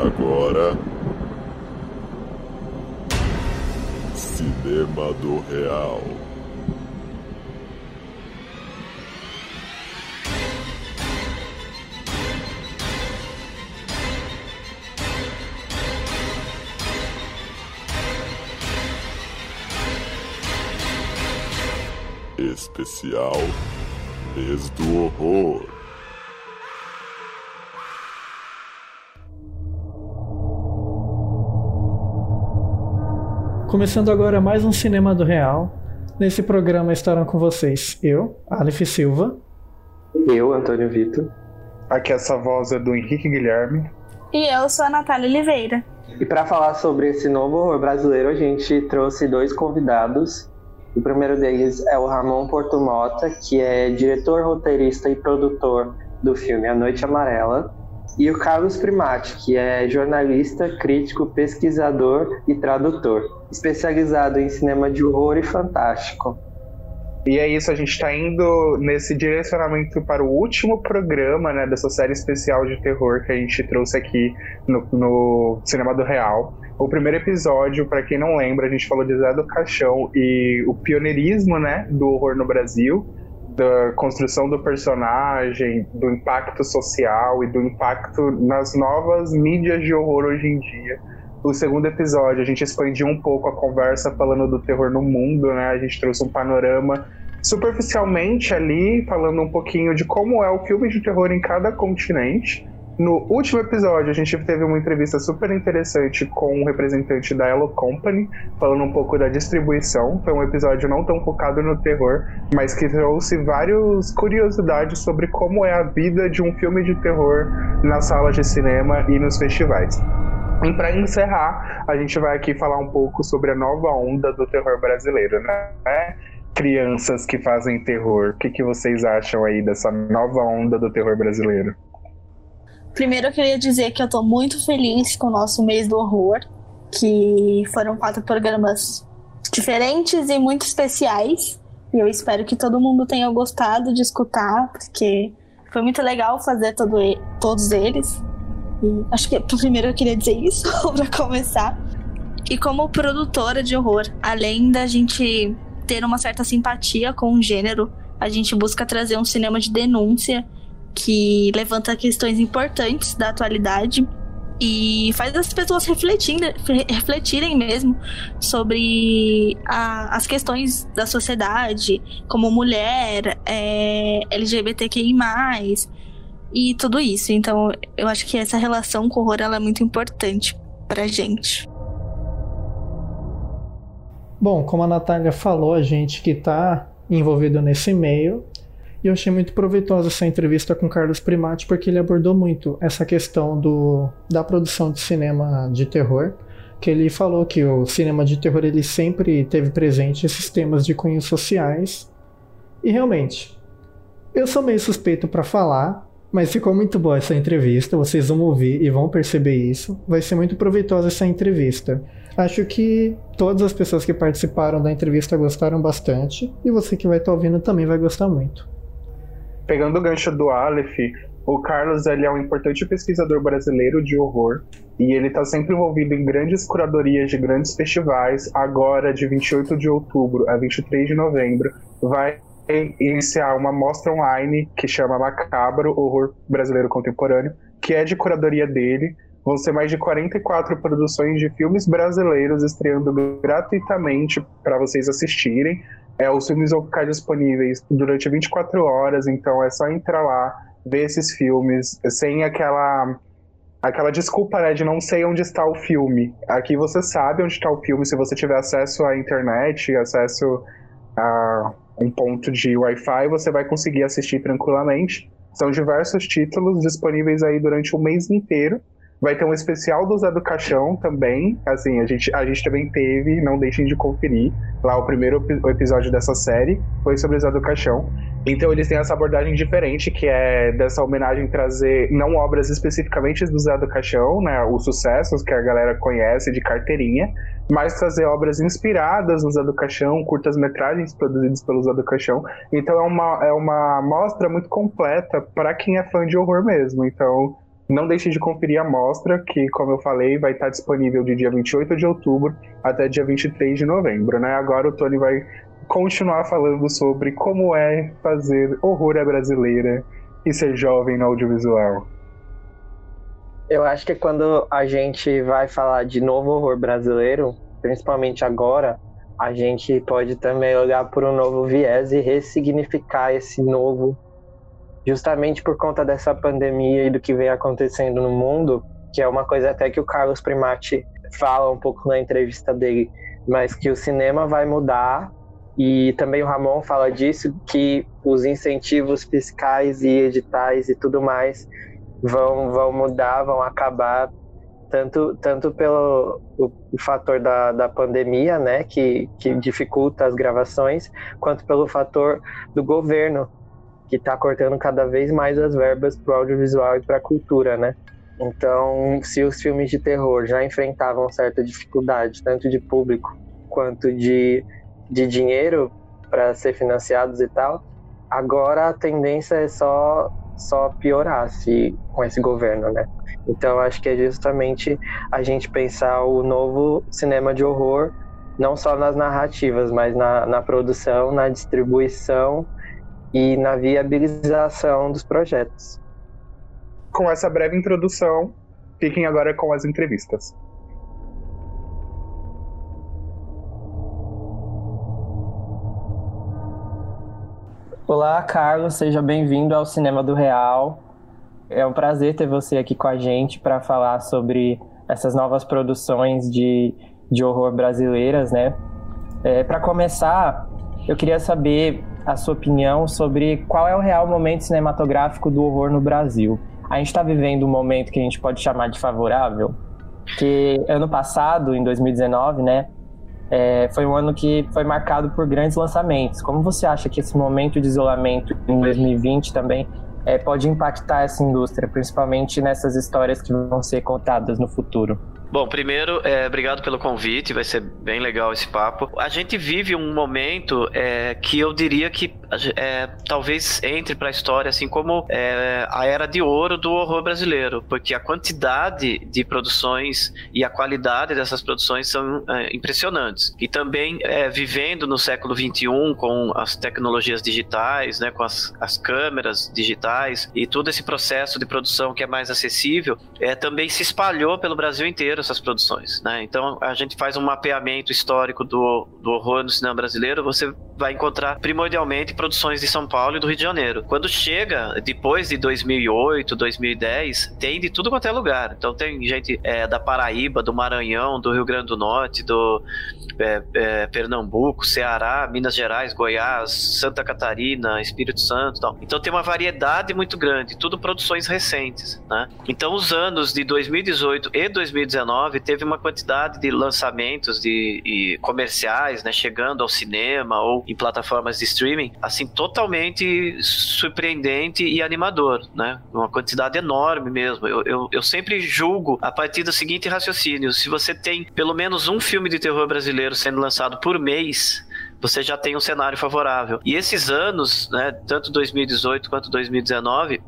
Agora. Cinema do Real. Especial Mês do Horror. Começando agora mais um Cinema do Real. Nesse programa estarão com vocês eu, Aleph Silva. Eu, Antônio Vitor. Aqui essa voz é do Henrique Guilherme. E eu sou a Natália Oliveira. E para falar sobre esse novo horror brasileiro, a gente trouxe dois convidados. O primeiro deles é o Ramon Portumota, que é diretor, roteirista e produtor do filme A Noite Amarela. E o Carlos Primati, que é jornalista, crítico, pesquisador e tradutor, especializado em cinema de horror e fantástico. E é isso, a gente está indo nesse direcionamento para o último programa né, dessa série especial de terror que a gente trouxe aqui no, no Cinema do Real. O primeiro episódio, para quem não lembra, a gente falou de Zé do Caixão e o pioneirismo né, do horror no Brasil, da construção do personagem, do impacto social e do impacto nas novas mídias de horror hoje em dia. O segundo episódio, a gente expandiu um pouco a conversa falando do terror no mundo, né? A gente trouxe um panorama superficialmente ali, falando um pouquinho de como é o filme de terror em cada continente. No último episódio, a gente teve uma entrevista super interessante com um representante da Hello Company, falando um pouco da distribuição. Foi um episódio não tão focado no terror, mas que trouxe várias curiosidades sobre como é a vida de um filme de terror nas salas de cinema e nos festivais. E para encerrar, a gente vai aqui falar um pouco sobre a nova onda do terror brasileiro, né? Crianças que fazem terror. O que, que vocês acham aí dessa nova onda do terror brasileiro? Primeiro eu queria dizer que eu tô muito feliz com o nosso mês do horror, que foram quatro programas diferentes e muito especiais. E eu espero que todo mundo tenha gostado de escutar, porque foi muito legal fazer todo, todos eles. E acho que primeiro eu queria dizer isso para começar. E como produtora de horror, além da gente ter uma certa simpatia com o gênero, a gente busca trazer um cinema de denúncia que levanta questões importantes da atualidade e faz as pessoas refletirem mesmo sobre a, as questões da sociedade, como mulher, é, LGBTQI, e tudo isso. Então, eu acho que essa relação com o horror é muito importante pra gente. Bom, como a Natália falou, a gente que está envolvido nesse meio e eu achei muito proveitosa essa entrevista com Carlos Primati, porque ele abordou muito essa questão do, da produção de cinema de terror. Que ele falou que o cinema de terror ele sempre teve presente esses temas de cunhos sociais. E realmente, eu sou meio suspeito para falar, mas ficou muito boa essa entrevista. Vocês vão ouvir e vão perceber isso. Vai ser muito proveitosa essa entrevista. Acho que todas as pessoas que participaram da entrevista gostaram bastante e você que vai estar ouvindo também vai gostar muito pegando o gancho do Aleph, o Carlos ele é um importante pesquisador brasileiro de horror e ele está sempre envolvido em grandes curadorias de grandes festivais. Agora, de 28 de outubro a 23 de novembro, vai iniciar uma mostra online que chama Macabro Horror Brasileiro Contemporâneo, que é de curadoria dele. Vão ser mais de 44 produções de filmes brasileiros estreando gratuitamente para vocês assistirem. É, os filmes vão ficar disponíveis durante 24 horas, então é só entrar lá, ver esses filmes, sem aquela aquela desculpa né, de não sei onde está o filme. Aqui você sabe onde está o filme se você tiver acesso à internet, acesso a um ponto de Wi-Fi, você vai conseguir assistir tranquilamente. São diversos títulos disponíveis aí durante o mês inteiro. Vai ter um especial do Zé do Caixão também. Assim, a gente, a gente também teve, não deixem de conferir. Lá o primeiro episódio dessa série foi sobre o Zé do Caixão. Então eles têm essa abordagem diferente, que é dessa homenagem trazer não obras especificamente do Zé do Caixão, né, os sucessos que a galera conhece de carteirinha, mas trazer obras inspiradas no Zé do Caixão, curtas-metragens produzidas pelo Zé do Caixão. Então é uma, é uma mostra muito completa para quem é fã de horror mesmo. Então Não deixe de conferir a mostra, que, como eu falei, vai estar disponível de dia 28 de outubro até dia 23 de novembro. Né? Agora o Tony vai continuar falando sobre como é fazer horror à brasileira e ser jovem no audiovisual. Eu acho que quando a gente vai falar de novo horror brasileiro, principalmente agora, a gente pode também olhar por um novo viés e ressignificar esse novo, justamente por conta dessa pandemia e do que vem acontecendo no mundo, que é uma coisa até que o Carlos Primati fala um pouco na entrevista dele, mas que o cinema vai mudar. E também o Ramon fala disso que os incentivos fiscais e editais e tudo mais vão, vão mudar, vão acabar, tanto, tanto pelo o, fator da, da pandemia, né, que, que dificulta as gravações, quanto pelo fator do governo, que está cortando cada vez mais as verbas para o audiovisual e para a cultura, né? Então, se os filmes de terror já enfrentavam certa dificuldade, tanto de público quanto de, de dinheiro para ser financiados e tal, agora a tendência é só só piorasse com esse governo, né? Então acho que é justamente a gente pensar o novo cinema de horror, não só nas narrativas, mas na, na produção, na distribuição e na viabilização dos projetos. Com essa breve introdução, fiquem agora com as entrevistas. Olá, Carlos, seja bem-vindo ao Cinema do Real. É um prazer ter você aqui com a gente para falar sobre essas novas produções de, de horror brasileiras, né? É, para começar, eu queria saber a sua opinião sobre qual é o real momento cinematográfico do horror no Brasil. A gente está vivendo um momento que a gente pode chamar de favorável, que ano passado, em 2019, né, é, foi um ano que foi marcado por grandes lançamentos. Como você acha que esse momento de isolamento em 2020 também é, pode impactar essa indústria, principalmente nessas histórias que vão ser contadas no futuro? Bom, primeiro, é, obrigado pelo convite, vai ser bem legal esse papo. A gente vive um momento é, que eu diria que é, talvez entre para a história assim como é, a era de ouro do horror brasileiro, porque a quantidade de produções e a qualidade dessas produções são é, impressionantes. E também é, vivendo no século XXI com as tecnologias digitais, né, com as, as câmeras digitais e todo esse processo de produção que é mais acessível, é, também se espalhou pelo Brasil inteiro essas produções, né? Então a gente faz um mapeamento histórico do, do horror no cinema brasileiro, você vai encontrar primordialmente produções de São Paulo e do Rio de Janeiro. Quando chega depois de 2008, 2010, tem de tudo quanto é lugar. Então tem gente é, da Paraíba, do Maranhão, do Rio Grande do Norte, do é, é, Pernambuco, Ceará, Minas Gerais, Goiás, Santa Catarina, Espírito Santo, tal. Então tem uma variedade muito grande, tudo produções recentes, né? Então os anos de 2018 e 2019 teve uma quantidade de lançamentos de comerciais, né, chegando ao cinema ou em plataformas de streaming, assim totalmente surpreendente e animador, né? Uma quantidade enorme mesmo. Eu, eu, eu sempre julgo a partir do seguinte raciocínio: se você tem pelo menos um filme de terror brasileiro brasileiro sendo lançado por mês, você já tem um cenário favorável. E esses anos, né, tanto 2018 quanto 2019,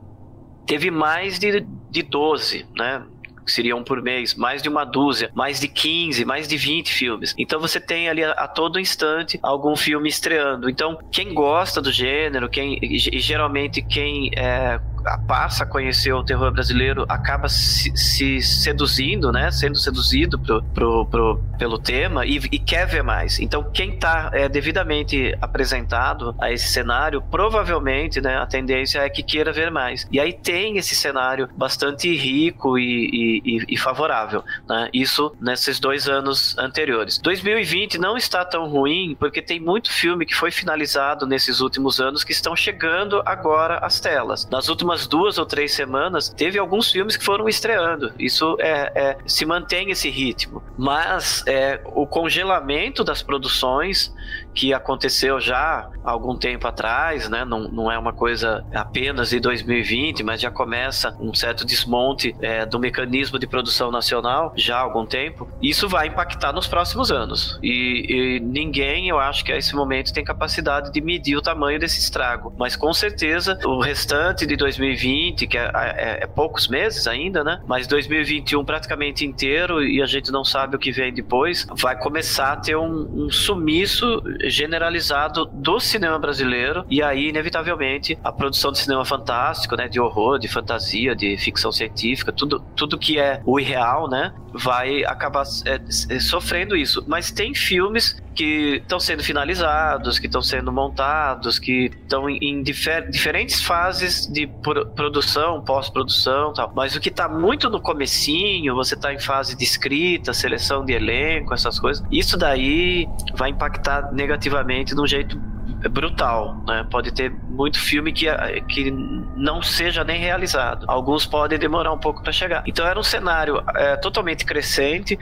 teve mais de, de 12, né? que seriam por mês, mais de uma dúzia, mais de 15, mais de 20 filmes. Então você tem ali a, a todo instante algum filme estreando. Então, quem gosta do gênero, quem e, geralmente quem é, passa a conhecer o terror brasileiro acaba se, se seduzindo, né? Sendo seduzido pro, pro, pro pelo tema e, e, quer ver mais. Então, quem está é, devidamente apresentado a esse cenário, provavelmente, né? A tendência é que queira ver mais. E aí tem esse cenário bastante rico e, e, e favorável, né? Isso nesses dois anos anteriores. 2020 não está tão ruim porque tem muito filme que foi finalizado nesses últimos anos que estão chegando agora às telas. Nas últimas últimas duas ou três semanas, teve alguns filmes que foram estreando. Isso é, é se mantém esse ritmo. Mas é, o congelamento das produções que aconteceu já há algum tempo atrás, né? Não, não é uma coisa apenas de 2020, mas já começa um certo desmonte é, do mecanismo de produção nacional já há algum tempo. Isso vai impactar nos próximos anos. E, e ninguém, eu acho que a esse momento tem capacidade de medir o tamanho desse estrago. Mas com certeza o restante de 2020, que é, é, é poucos meses ainda, né? Mas 2021 praticamente inteiro e a gente não sabe o que vem depois, vai começar a ter um, um sumiço generalizado do cinema brasileiro e aí inevitavelmente a produção de cinema fantástico, né, de horror, de fantasia, de ficção científica, tudo, tudo que é o irreal, né, vai acabar é, é, sofrendo isso. Mas tem filmes que estão sendo finalizados, que estão sendo montados, que estão em difer diferentes fases de pro produção, pós-produção, tal. Mas o que está muito no comecinho, você está em fase de escrita, seleção de elenco, essas coisas. Isso daí vai impactar negativamente de um jeito brutal, né? Pode ter muito filme que, que não seja nem realizado. Alguns podem demorar um pouco para chegar. Então era um cenário é, totalmente crescente.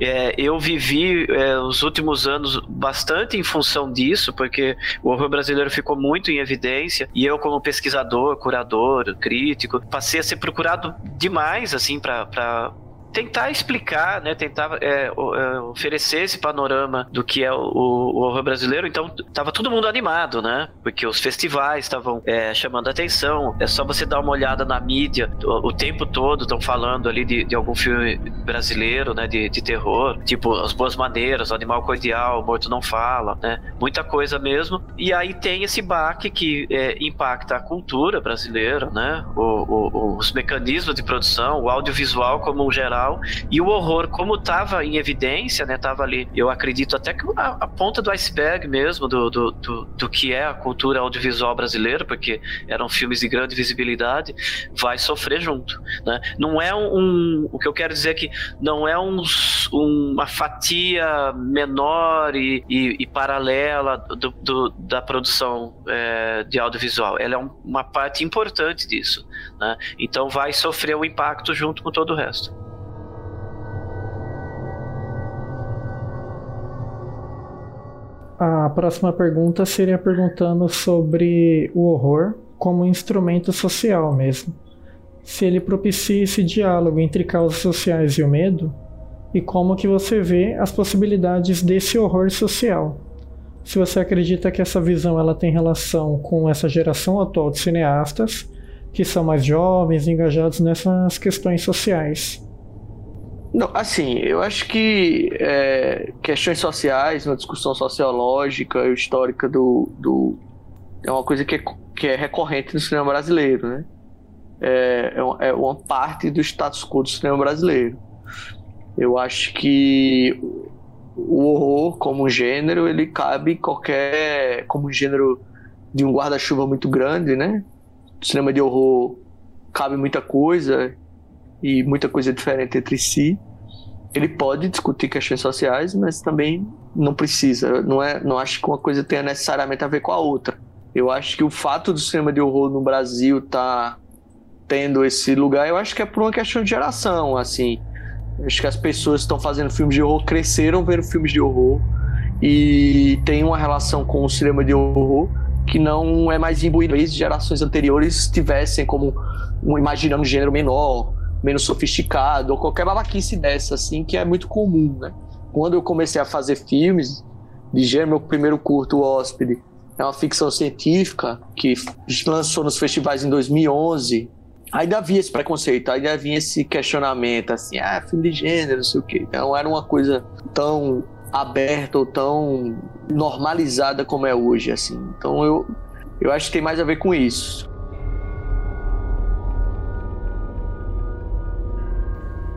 É, eu vivi é, os últimos anos bastante em função disso, porque o horror brasileiro ficou muito em evidência e eu, como pesquisador, curador, crítico, passei a ser procurado demais, assim, para tentar explicar, né, tentar é, é, oferecer esse panorama do que é o, o, horror brasileiro. Então, tava todo mundo animado, né? Porque os festivais estavam é, chamando atenção. É só você dar uma olhada na mídia o, o tempo todo estão falando ali de, de, algum filme brasileiro, né, de, de, terror, tipo As Boas Maneiras, o Animal Cordial, o Morto Não Fala, né? Muita coisa mesmo. E aí tem esse baque que é, impacta a cultura brasileira, né? O, os mecanismos de produção, o audiovisual como geral e o horror, como estava em evidência, né? Tava ali, eu acredito até que a, a ponta do iceberg mesmo do, do, do, do, que é a cultura audiovisual brasileira, porque eram filmes de grande visibilidade, vai sofrer junto, né? Não é um, o que eu quero dizer é que não é um, uma fatia menor e, e, e paralela do, do, da produção é, de audiovisual. Ela é um, uma parte importante disso, né? Então vai sofrer o impacto junto com todo o resto. A próxima pergunta seria perguntando sobre o horror como instrumento social mesmo. Se ele propicia esse diálogo entre causas sociais e o medo, e como que você vê as possibilidades desse horror social. Se você acredita que essa visão ela tem relação com essa geração atual de cineastas, que são mais jovens, engajados nessas questões sociais. Não, assim, eu acho que é, questões sociais, uma discussão sociológica e histórica do, do. É uma coisa que é, que é recorrente no cinema brasileiro, né? É, é, uma, é parte do status quo do cinema brasileiro. Eu acho que o horror, como gênero, ele cabe qualquer. como gênero de um guarda-chuva muito grande, né? O cinema de horror cabe muita coisa e muita coisa diferente entre si. Ele pode discutir questões sociais, mas também não precisa. Não é, não acho que uma coisa tenha necessariamente a ver com a outra. Eu acho que o fato do cinema de horror no Brasil tá tendo esse lugar, eu acho que é por uma questão de geração, assim. Acho que as pessoas que estão fazendo filmes de horror cresceram vendo filmes de horror e tem uma relação com o cinema de horror que não é mais imbuído. Talvez gerações anteriores tivessem como um, imaginando um gênero menor, menos sofisticado, ou qualquer babaquice dessa, assim, que é muito comum, né? Quando eu comecei a fazer filmes, de gênero, meu primeiro curto, O Hóspede, é uma ficção científica que lançou nos festivais em 2011. Ainda havia esse preconceito, ainda havia esse questionamento, assim, ah, filme de gênero, não sei o quê. Não era uma coisa tão aberta ou tão normalizada como é hoje, assim. Então eu, eu acho que tem mais a ver com isso.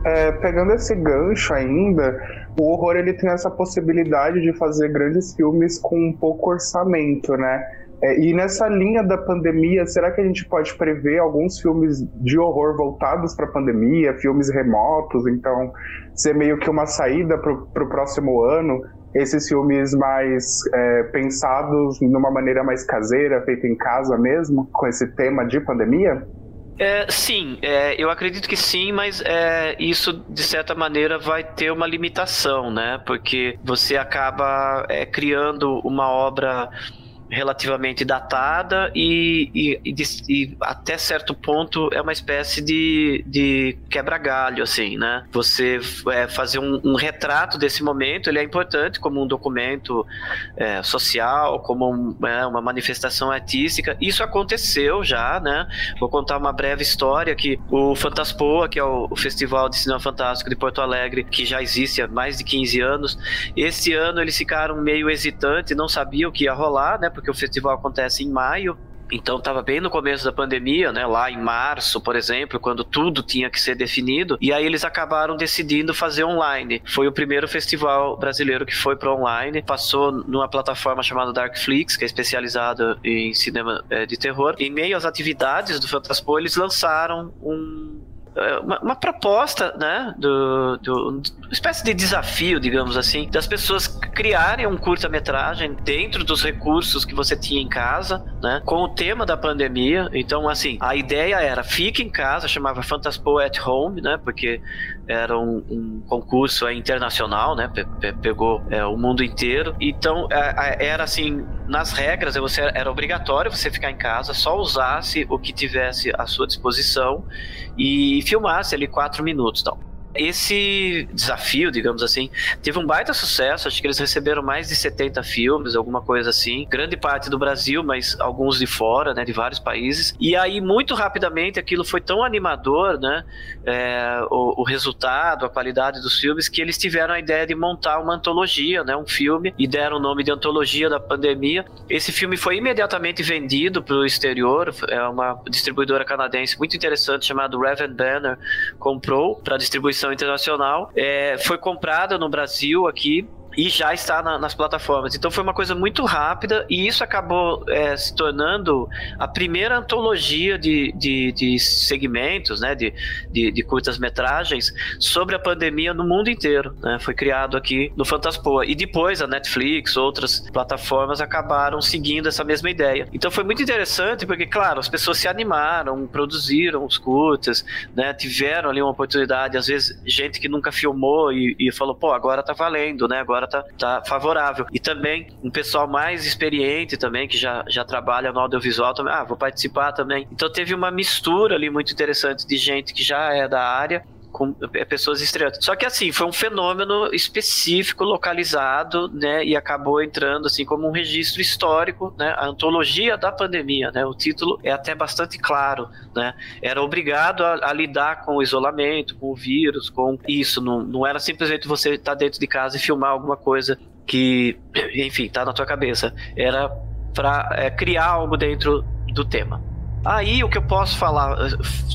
É, pegando esse gancho ainda, o horror ele tem essa possibilidade de fazer grandes filmes com um pouco orçamento, né? É, e nessa linha da pandemia, será que a gente pode prever alguns filmes de horror voltados para a pandemia, filmes remotos? Então, ser meio que uma saída para o próximo ano, esses filmes mais é, pensados numa maneira mais caseira, feito em casa mesmo, com esse tema de pandemia? É, sim, é, eu acredito que sim, mas é, isso de certa maneira vai ter uma limitação, né? Porque você acaba é, criando uma obra relativamente datada e, e, e, e, até certo ponto é uma espécie de, de quebra-galho, assim, né? Você é, fazer um, um, retrato desse momento, ele é importante como um documento é, social, como um, é, uma manifestação artística. Isso aconteceu já, né? Vou contar uma breve história que o Fantaspoa, que é o, o Festival de Cinema Fantástico de Porto Alegre, que já existe há mais de 15 anos, esse ano eles ficaram meio hesitantes, não sabiam o que ia rolar, né? Porque o festival acontece em maio. Então estava bem no começo da pandemia, né? Lá em março, por exemplo, quando tudo tinha que ser definido. E aí eles acabaram decidindo fazer online. Foi o primeiro festival brasileiro que foi para online. Passou numa plataforma chamada Darkflix, que é especializada em cinema é, de terror. Em meio às atividades do Fantaspo, eles lançaram um uma, uma, proposta, né, do, do, uma espécie de desafio, digamos assim, das pessoas criarem um curta-metragem dentro dos recursos que você tinha em casa, né, com o tema da pandemia. Então, assim, a ideia era fique em casa, chamava Fantaspo at Home, né, porque era um, um concurso é, internacional, né, pe pegou é, o mundo inteiro. Então, é, era assim, nas regras, você era obrigatório você ficar em casa, só usasse o que tivesse à sua disposição e filmasse ali quatro minutos, então. Esse desafio, digamos assim, teve um baita sucesso. Acho que eles receberam mais de 70 filmes, alguma coisa assim. Grande parte do Brasil, mas alguns de fora, né, de vários países. E aí, muito rapidamente, aquilo foi tão animador, né, é, o, o, resultado, a qualidade dos filmes, que eles tiveram a ideia de montar uma antologia, né, um filme, e deram o nome de Antologia da Pandemia. Esse filme foi imediatamente vendido para o exterior. É uma distribuidora canadense muito interessante chamada Raven Banner comprou para distribuição internacional. É, foi comprada no Brasil aqui e já está na, nas plataformas. Então foi uma coisa muito rápida e isso acabou é, se tornando a primeira antologia de, de, de segmentos, né, de, de, de curtas-metragens sobre a pandemia no mundo inteiro. Né? Foi criado aqui no Fantaspoa. E depois a Netflix, outras plataformas acabaram seguindo essa mesma ideia. Então foi muito interessante porque, claro, as pessoas se animaram, produziram os curtas, né, tiveram ali uma oportunidade, às vezes gente que nunca filmou e, e falou, pô, agora tá valendo, né, agora agora tá, tá favorável. E também um pessoal mais experiente também, que já, já trabalha no audiovisual também, ah, vou participar também. Então teve uma mistura ali muito interessante de gente que já é da área com é, pessoas estreantes. Só que assim, foi um fenômeno específico, localizado, né, e acabou entrando assim como um registro histórico, né, a antologia da pandemia, né, o título é até bastante claro, né, era obrigado a, a lidar com o isolamento, com o vírus, com isso, não, não era simplesmente você estar tá dentro de casa e filmar alguma coisa que, enfim, tá na tua cabeça, era para é, criar algo dentro do tema. Aí o que eu posso falar,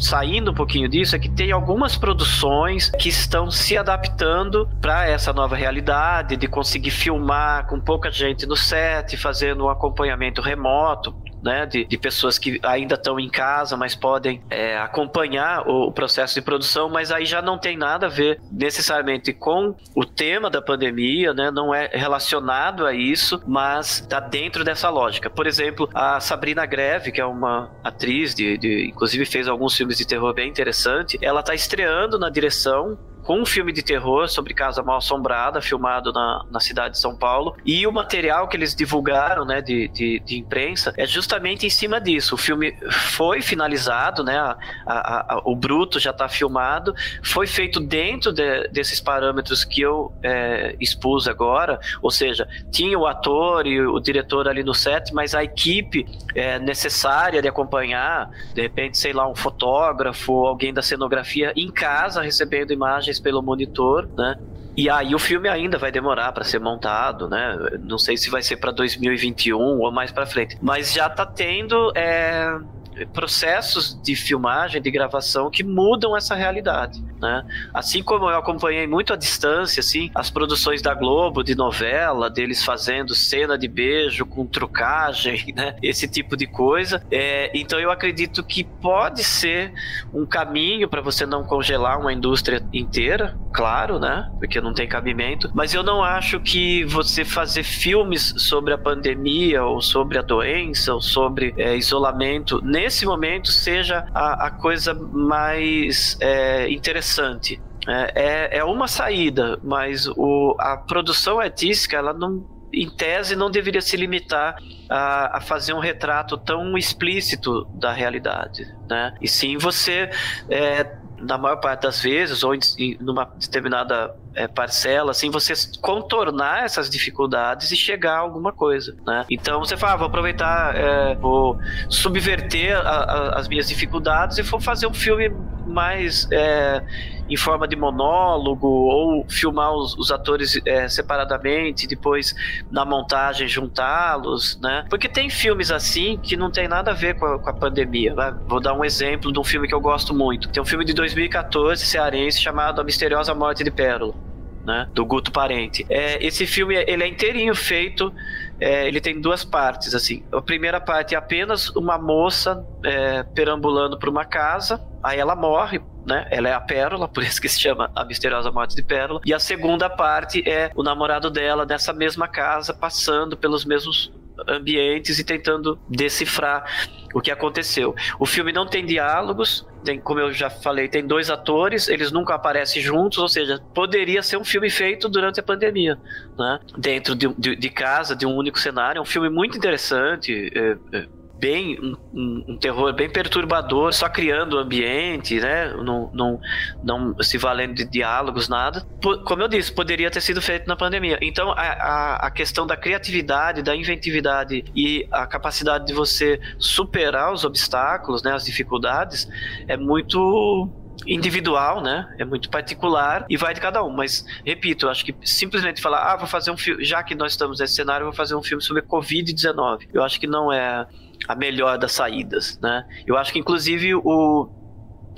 saindo um pouquinho disso, é que tem algumas produções que estão se adaptando para essa nova realidade, de conseguir filmar com pouca gente no set, fazendo um acompanhamento remoto né, de, de pessoas que ainda estão em casa, mas podem é, acompanhar o, o, processo de produção, mas aí já não tem nada a ver necessariamente com o tema da pandemia, né, não é relacionado a isso, mas está dentro dessa lógica. Por exemplo, a Sabrina Greve, que é uma atriz, de, de inclusive fez alguns filmes de terror bem interessante, ela está estreando na direção com um filme de terror sobre Casa Mal Assombrada, filmado na, na cidade de São Paulo. E o material que eles divulgaram, né, de, de, de imprensa, é justamente em cima disso. O filme foi finalizado, né, a, a, a, o bruto já está filmado, foi feito dentro de, desses parâmetros que eu é, expus agora, ou seja, tinha o ator e o diretor ali no set, mas a equipe é, necessária de acompanhar, de repente, sei lá, um fotógrafo, alguém da cenografia em casa recebendo imagens pelo monitor, né? E aí o filme ainda vai demorar para ser montado, né? Não sei se vai ser para 2021 ou mais para frente, mas já tá tendo é, processos de filmagem, de gravação que mudam essa realidade, né? Assim como eu acompanhei muito à distância, assim, as produções da Globo de novela, deles fazendo cena de beijo com trucagem, né? Esse tipo de coisa. É, então eu acredito que pode ser um caminho para você não congelar uma indústria inteira, claro, né? Porque não tem cabimento. Mas eu não acho que você fazer filmes sobre a pandemia, ou sobre a doença, ou sobre é, isolamento, nesse momento seja a, a coisa mais é, interessante. É, é, é uma saída, mas o, a produção artística, ela não, em tese, não deveria se limitar a, a, fazer um retrato tão explícito da realidade, né? E sim você é, na maior parte das vezes, ou em, em numa determinada é, parcela, assim, você contornar essas dificuldades e chegar a alguma coisa, né? Então você fala, ah, vou aproveitar, é, vou subverter a, a, as minhas dificuldades e vou fazer um filme mais é, em forma de monólogo ou filmar os, os atores é, separadamente, depois na montagem juntá-los, né? Porque tem filmes assim que não tem nada a ver com a, com a pandemia. Né? Vou dar um exemplo de um filme que eu gosto muito. Tem um filme de 2014 cearense chamado A Misteriosa Morte de Pérola né? Do Guto Parente. É, esse filme ele é inteirinho feito. É, ele tem duas partes assim. A primeira parte é apenas uma moça é, perambulando por uma casa. Aí ela morre, né? Ela é a Pérola, por isso que se chama A Misteriosa Morte de Pérola. E a segunda parte é o namorado dela nessa mesma casa, passando pelos mesmos ambientes e tentando decifrar o que aconteceu. O filme não tem diálogos, tem, como eu já falei, tem dois atores, eles nunca aparecem juntos, ou seja, poderia ser um filme feito durante a pandemia, né? Dentro de, de, de casa, de um único cenário. É um filme muito interessante. É, é, bem um, um, um, terror bem perturbador, só criando ambiente, né? Não, não, não se valendo de diálogos, nada. Como eu disse, poderia ter sido feito na pandemia. Então, a, a, a questão da criatividade, da inventividade e a capacidade de você superar os obstáculos, né? As dificuldades, é muito individual, né? É muito particular e vai de cada um. Mas, repito, acho que simplesmente falar, ah, vou fazer um filme, já que nós estamos nesse cenário, vou fazer um filme sobre Covid-19. Eu acho que não é a melhor das saídas, né? Eu acho que inclusive o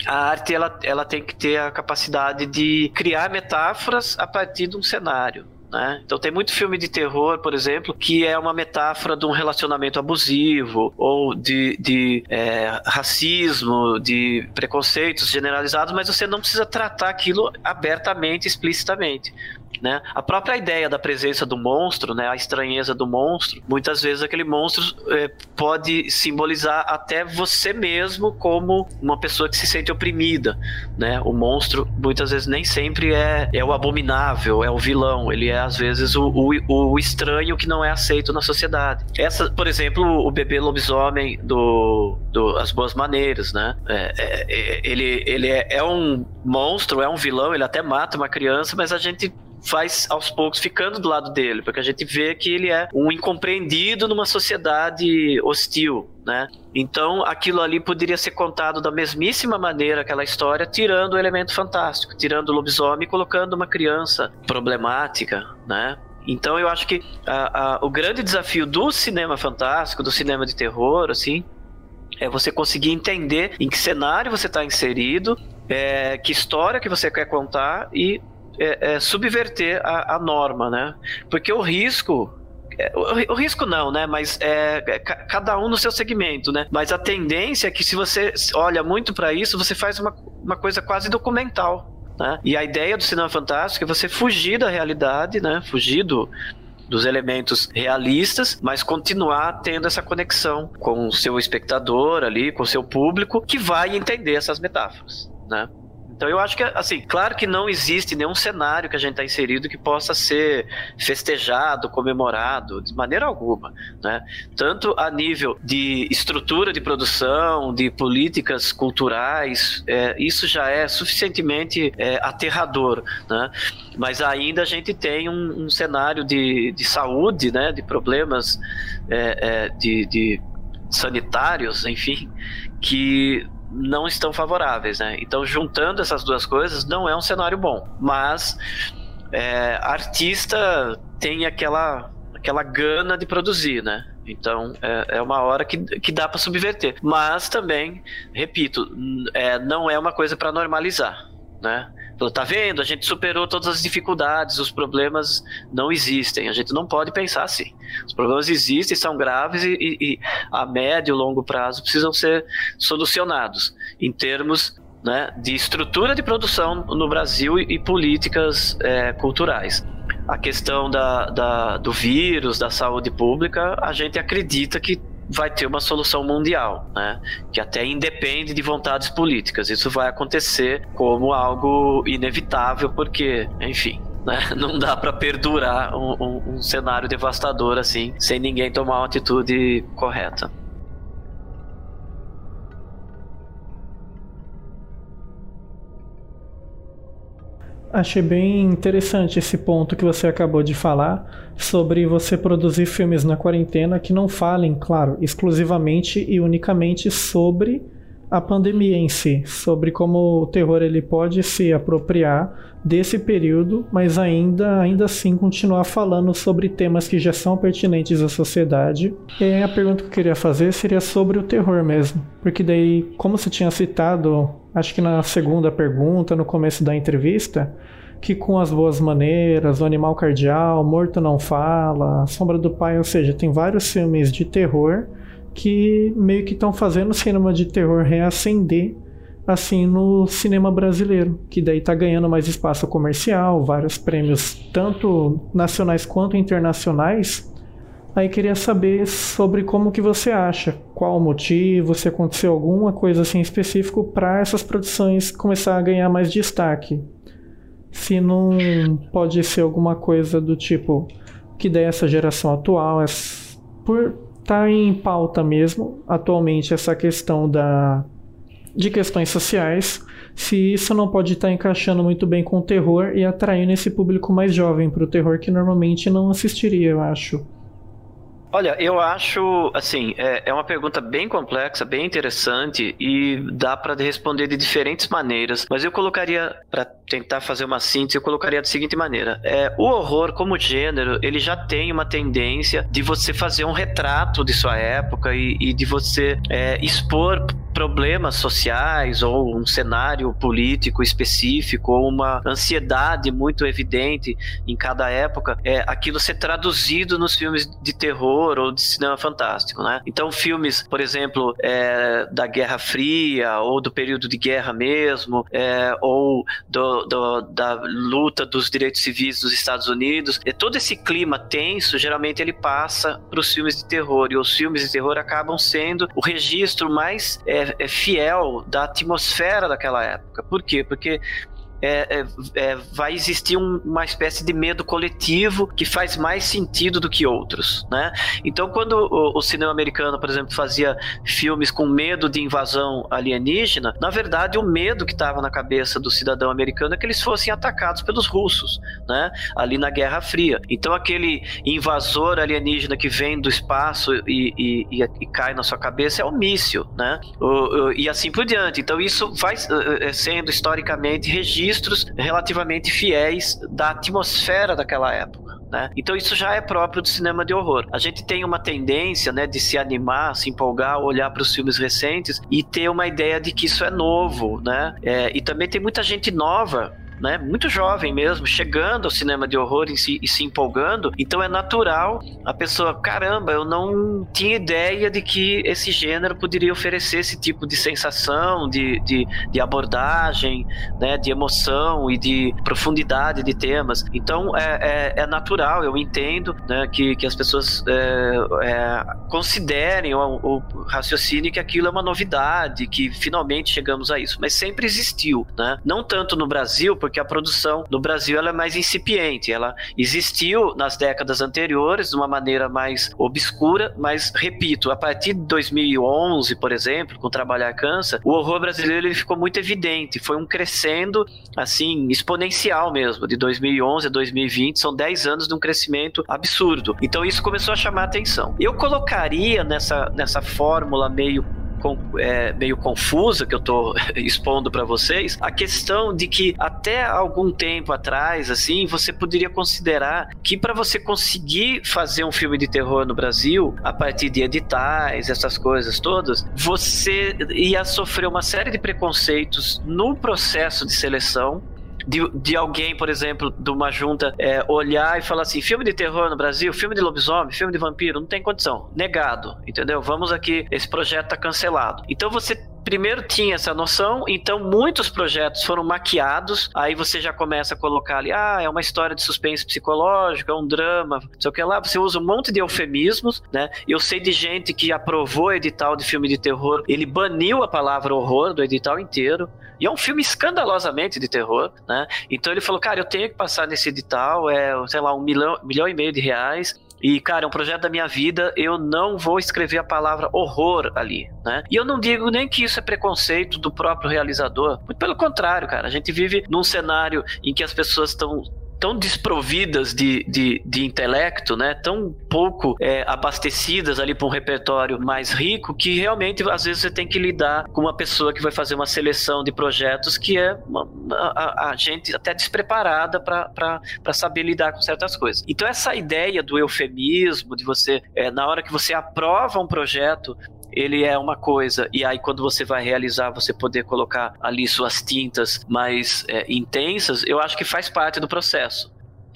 a arte ela, ela tem que ter a capacidade de criar metáforas a partir de um cenário. Né? Então tem muito filme de terror, por exemplo, que é uma metáfora de um relacionamento abusivo ou de, de é, racismo, de preconceitos generalizados, mas você não precisa tratar aquilo abertamente, explicitamente. Né? A própria ideia da presença do monstro, né? a estranheza do monstro, muitas vezes aquele monstro é, pode simbolizar até você mesmo como uma pessoa que se sente oprimida. Né? O monstro muitas vezes nem sempre é, é o abominável, é o vilão, ele é às vezes o, o, o estranho que não é aceito na sociedade. Essa, por exemplo, o bebê lobisomem do, do As Boas Maneiras, né? É, é, é ele ele é, é um monstro, é um vilão, ele até mata uma criança, mas a gente faz aos poucos ficando do lado dele, porque a gente vê que ele é um incompreendido numa sociedade hostil, né? Então, aquilo ali poderia ser contado da mesmíssima maneira, aquela história, tirando o elemento fantástico, tirando o lobisomem e colocando uma criança problemática, né? Então, eu acho que a, a, o grande desafio do cinema fantástico, do cinema de terror, assim, é você conseguir entender em que cenário você está inserido, é, que história que você quer contar e é, é, subverter a, a, norma, né? Porque o risco é, o, risco não, né? Mas é, é cada um no seu segmento, né? Mas a tendência é que se você olha muito para isso, você faz uma, uma coisa quase documental. Né? E a ideia do cinema fantástico é você fugir da realidade, né? Fugir do, dos elementos realistas, mas continuar tendo essa conexão com o seu espectador ali, com o seu público, que vai entender essas metáforas, né? Então eu acho que, assim, claro que não existe nenhum cenário que a gente está inserido que possa ser festejado, comemorado, de maneira alguma, né? Tanto a nível de estrutura de produção, de políticas culturais, é, isso já é suficientemente é, aterrador, né? Mas ainda a gente tem um, um cenário de, de saúde, né? De problemas é, é de, de sanitários, enfim, que não estão favoráveis, né? Então, juntando essas duas coisas, não é um cenário bom. Mas é, artista tem aquela aquela gana de produzir, né? Então é, é uma hora que, que dá para subverter. Mas também, repito, é, não é uma coisa para normalizar, né? Tá vendo? A gente superou todas as dificuldades, os problemas não existem. A gente não pode pensar assim. Os problemas existem, são graves e, e, e a médio e longo prazo precisam ser solucionados em termos né, de estrutura de produção no Brasil e, e políticas é, culturais. A questão da, da, do vírus, da saúde pública, a gente acredita que vai ter uma solução mundial, né? que até independe de vontades políticas. Isso vai acontecer como algo inevitável, porque, enfim, né? não dá para perdurar um, um, um cenário devastador assim, sem ninguém tomar uma atitude correta. Achei bem interessante esse ponto que você acabou de falar sobre você produzir filmes na quarentena que não falem, claro, exclusivamente e unicamente sobre a pandemia em si, sobre como o terror ele pode se apropriar desse período, mas ainda ainda assim continuar falando sobre temas que já são pertinentes à sociedade. E a pergunta que eu queria fazer seria sobre o terror mesmo, porque daí, como você tinha citado, acho que na segunda pergunta, no começo da entrevista, que com as boas maneiras, o animal cardial, morto não fala, sombra do pai, ou seja, tem vários filmes de terror que meio que estão fazendo o cinema de terror reacender assim no cinema brasileiro, que daí tá ganhando mais espaço comercial, vários prêmios tanto nacionais quanto internacionais. Aí queria saber sobre como que você acha, qual o motivo, se aconteceu alguma coisa assim específico para essas produções começar a ganhar mais destaque. Se não pode ser alguma coisa do tipo que daí essa geração atual é por está em pauta mesmo atualmente essa questão da de questões sociais, se isso não pode estar tá encaixando muito bem com o terror e atraindo esse público mais jovem para o terror que normalmente não assistiria, eu acho. Olha, eu acho, assim, é, é, uma pergunta bem complexa, bem interessante e dá para responder de diferentes maneiras. Mas eu colocaria, para tentar fazer uma síntese, eu colocaria da seguinte maneira: é, o horror, como gênero, ele já tem uma tendência de você fazer um retrato de sua época e, e de você é, expor problemas sociais ou um cenário político específico ou uma ansiedade muito evidente em cada época, é aquilo ser traduzido nos filmes de terror ou de cinema fantástico, né? Então filmes, por exemplo, é, da Guerra Fria ou do período de guerra mesmo, é, ou do, do, da luta dos direitos civis dos Estados Unidos, é todo esse clima tenso, geralmente ele passa para os filmes de terror e os filmes de terror acabam sendo o registro mais é, é, fiel da atmosfera daquela época. Por quê? Porque é, é, é, vai existir um, uma espécie de medo coletivo que faz mais sentido do que outros, né? Então, quando o, o, cinema americano, por exemplo, fazia filmes com medo de invasão alienígena, na verdade, o medo que estava na cabeça do cidadão americano é que eles fossem atacados pelos russos, né? Ali na Guerra Fria. Então, aquele invasor alienígena que vem do espaço e, e, e, e cai na sua cabeça é um míssil, né? O, e assim por diante. Então, isso vai eh, eh, sendo historicamente regido registros relativamente fiéis da atmosfera daquela época. Né? Então isso já é próprio do cinema de horror. A gente tem uma tendência né, de se animar, se empolgar, olhar para os filmes recentes e ter uma ideia de que isso é novo. Né? É, e também tem muita gente nova né, muito jovem mesmo, chegando ao cinema de horror e se, e se empolgando. Então é natural a pessoa, caramba, eu não tinha ideia de que esse gênero poderia oferecer esse tipo de sensação, de, de, de abordagem, né, de emoção e de profundidade de temas. Então é, é, é natural, eu entendo né, que, que as pessoas é, é, considerem o, o raciocínio que aquilo é uma novidade, que finalmente chegamos a isso. Mas sempre existiu, né? Não tanto no Brasil, porque porque a produção no Brasil ela é mais incipiente. Ela existiu nas décadas anteriores de uma maneira mais obscura, mas repito, a partir de 2011, por exemplo, com Trabalhar Cansa, o horror brasileiro ele ficou muito evidente. Foi um crescendo assim exponencial mesmo, de 2011 a 2020, são 10 anos de um crescimento absurdo. Então isso começou a chamar a atenção. Eu colocaria nessa, nessa fórmula meio é, meio confusa que eu estou expondo para vocês, a questão de que até algum tempo atrás, assim, você poderia considerar que para você conseguir fazer um filme de terror no Brasil, a partir de editais, essas coisas todas, você ia sofrer uma série de preconceitos no processo de seleção de, de alguém, por exemplo, de uma junta, é, olhar e falar assim: filme de terror no Brasil, filme de lobisomem, filme de vampiro, não tem condição. Negado, entendeu? Vamos aqui, esse projeto tá cancelado. Então você primeiro tinha essa noção, então muitos projetos foram maquiados, aí você já começa a colocar ali, ah, é uma história de suspense psicológico, é um drama, não sei o que lá, você usa um monte de eufemismos, né? Eu sei de gente que aprovou edital de filme de terror, ele baniu a palavra horror do edital inteiro, e é um filme escandalosamente de terror, né? Então ele falou, cara, eu tenho que passar nesse edital, é, sei lá, um milhão, milhão e meio de reais, e, cara, é um projeto da minha vida, eu não vou escrever a palavra horror ali, né? E eu não digo nem que isso é preconceito do próprio realizador. Muito pelo contrário, cara. A gente vive num cenário em que as pessoas estão tão desprovidas de, de, de intelecto, né? Tão pouco é, abastecidas ali para um repertório mais rico que realmente às vezes você tem que lidar com uma pessoa que vai fazer uma seleção de projetos que é uma, a, a, gente até despreparada para saber lidar com certas coisas. Então essa ideia do eufemismo, de você é, na hora que você aprova um projeto ele é uma coisa, e aí quando você vai realizar, você poder colocar ali suas tintas mais é, intensas, eu acho que faz parte do processo.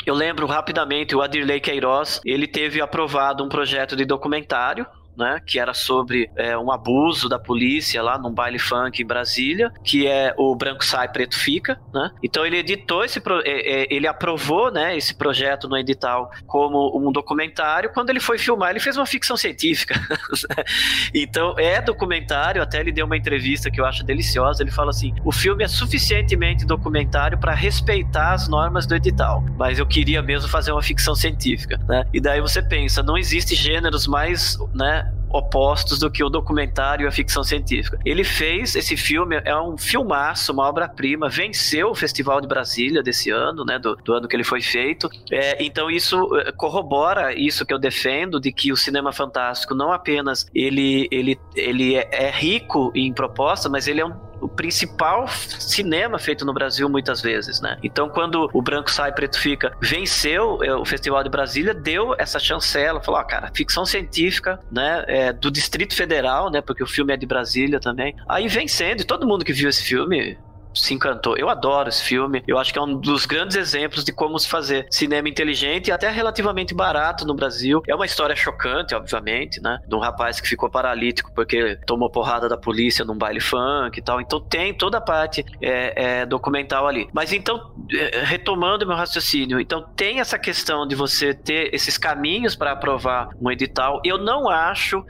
Eu lembro rapidamente o Adirley Queiroz, ele teve aprovado um projeto de documentário né, que era sobre é, um abuso da polícia lá num baile funk em Brasília, que é o Branco Sai, Preto Fica, né? Então ele editou esse, pro, é, é, ele aprovou, né, esse projeto no edital como um documentário. Quando ele foi filmar, ele fez uma ficção científica. Então é documentário. Até ele deu uma entrevista que eu acho deliciosa. Ele fala assim: o filme é suficientemente documentário para respeitar as normas do edital, mas eu queria mesmo fazer uma ficção científica, né? E daí você pensa, não existe gêneros mais, né? Opostos do que o documentário e a ficção científica. Ele fez esse filme, é um filmaço, uma obra-prima, venceu o Festival de Brasília desse ano, né, do, do ano que ele foi feito. É, então isso é, corrobora isso que eu defendo, de que o cinema fantástico não apenas ele, ele, ele é, é rico em proposta, mas ele é um o principal cinema feito no Brasil muitas vezes, né? Então, quando o Branco Sai Preto Fica venceu é, o Festival de Brasília, deu essa chancela, falou, oh, cara, ficção científica, né, é, do Distrito Federal, né, porque o filme é de Brasília também. Aí vencendo, e todo mundo que viu esse filme se encantou. Eu adoro esse filme. Eu acho que é um dos grandes exemplos de como se fazer cinema inteligente e até relativamente barato no Brasil. É uma história chocante, obviamente, né? De um rapaz que ficou paralítico porque tomou porrada da polícia num baile funk e tal. Então tem toda a parte é, é, documental ali. Mas então, é, retomando meu raciocínio, então tem essa questão de você ter esses caminhos para aprovar um edital. Eu não acho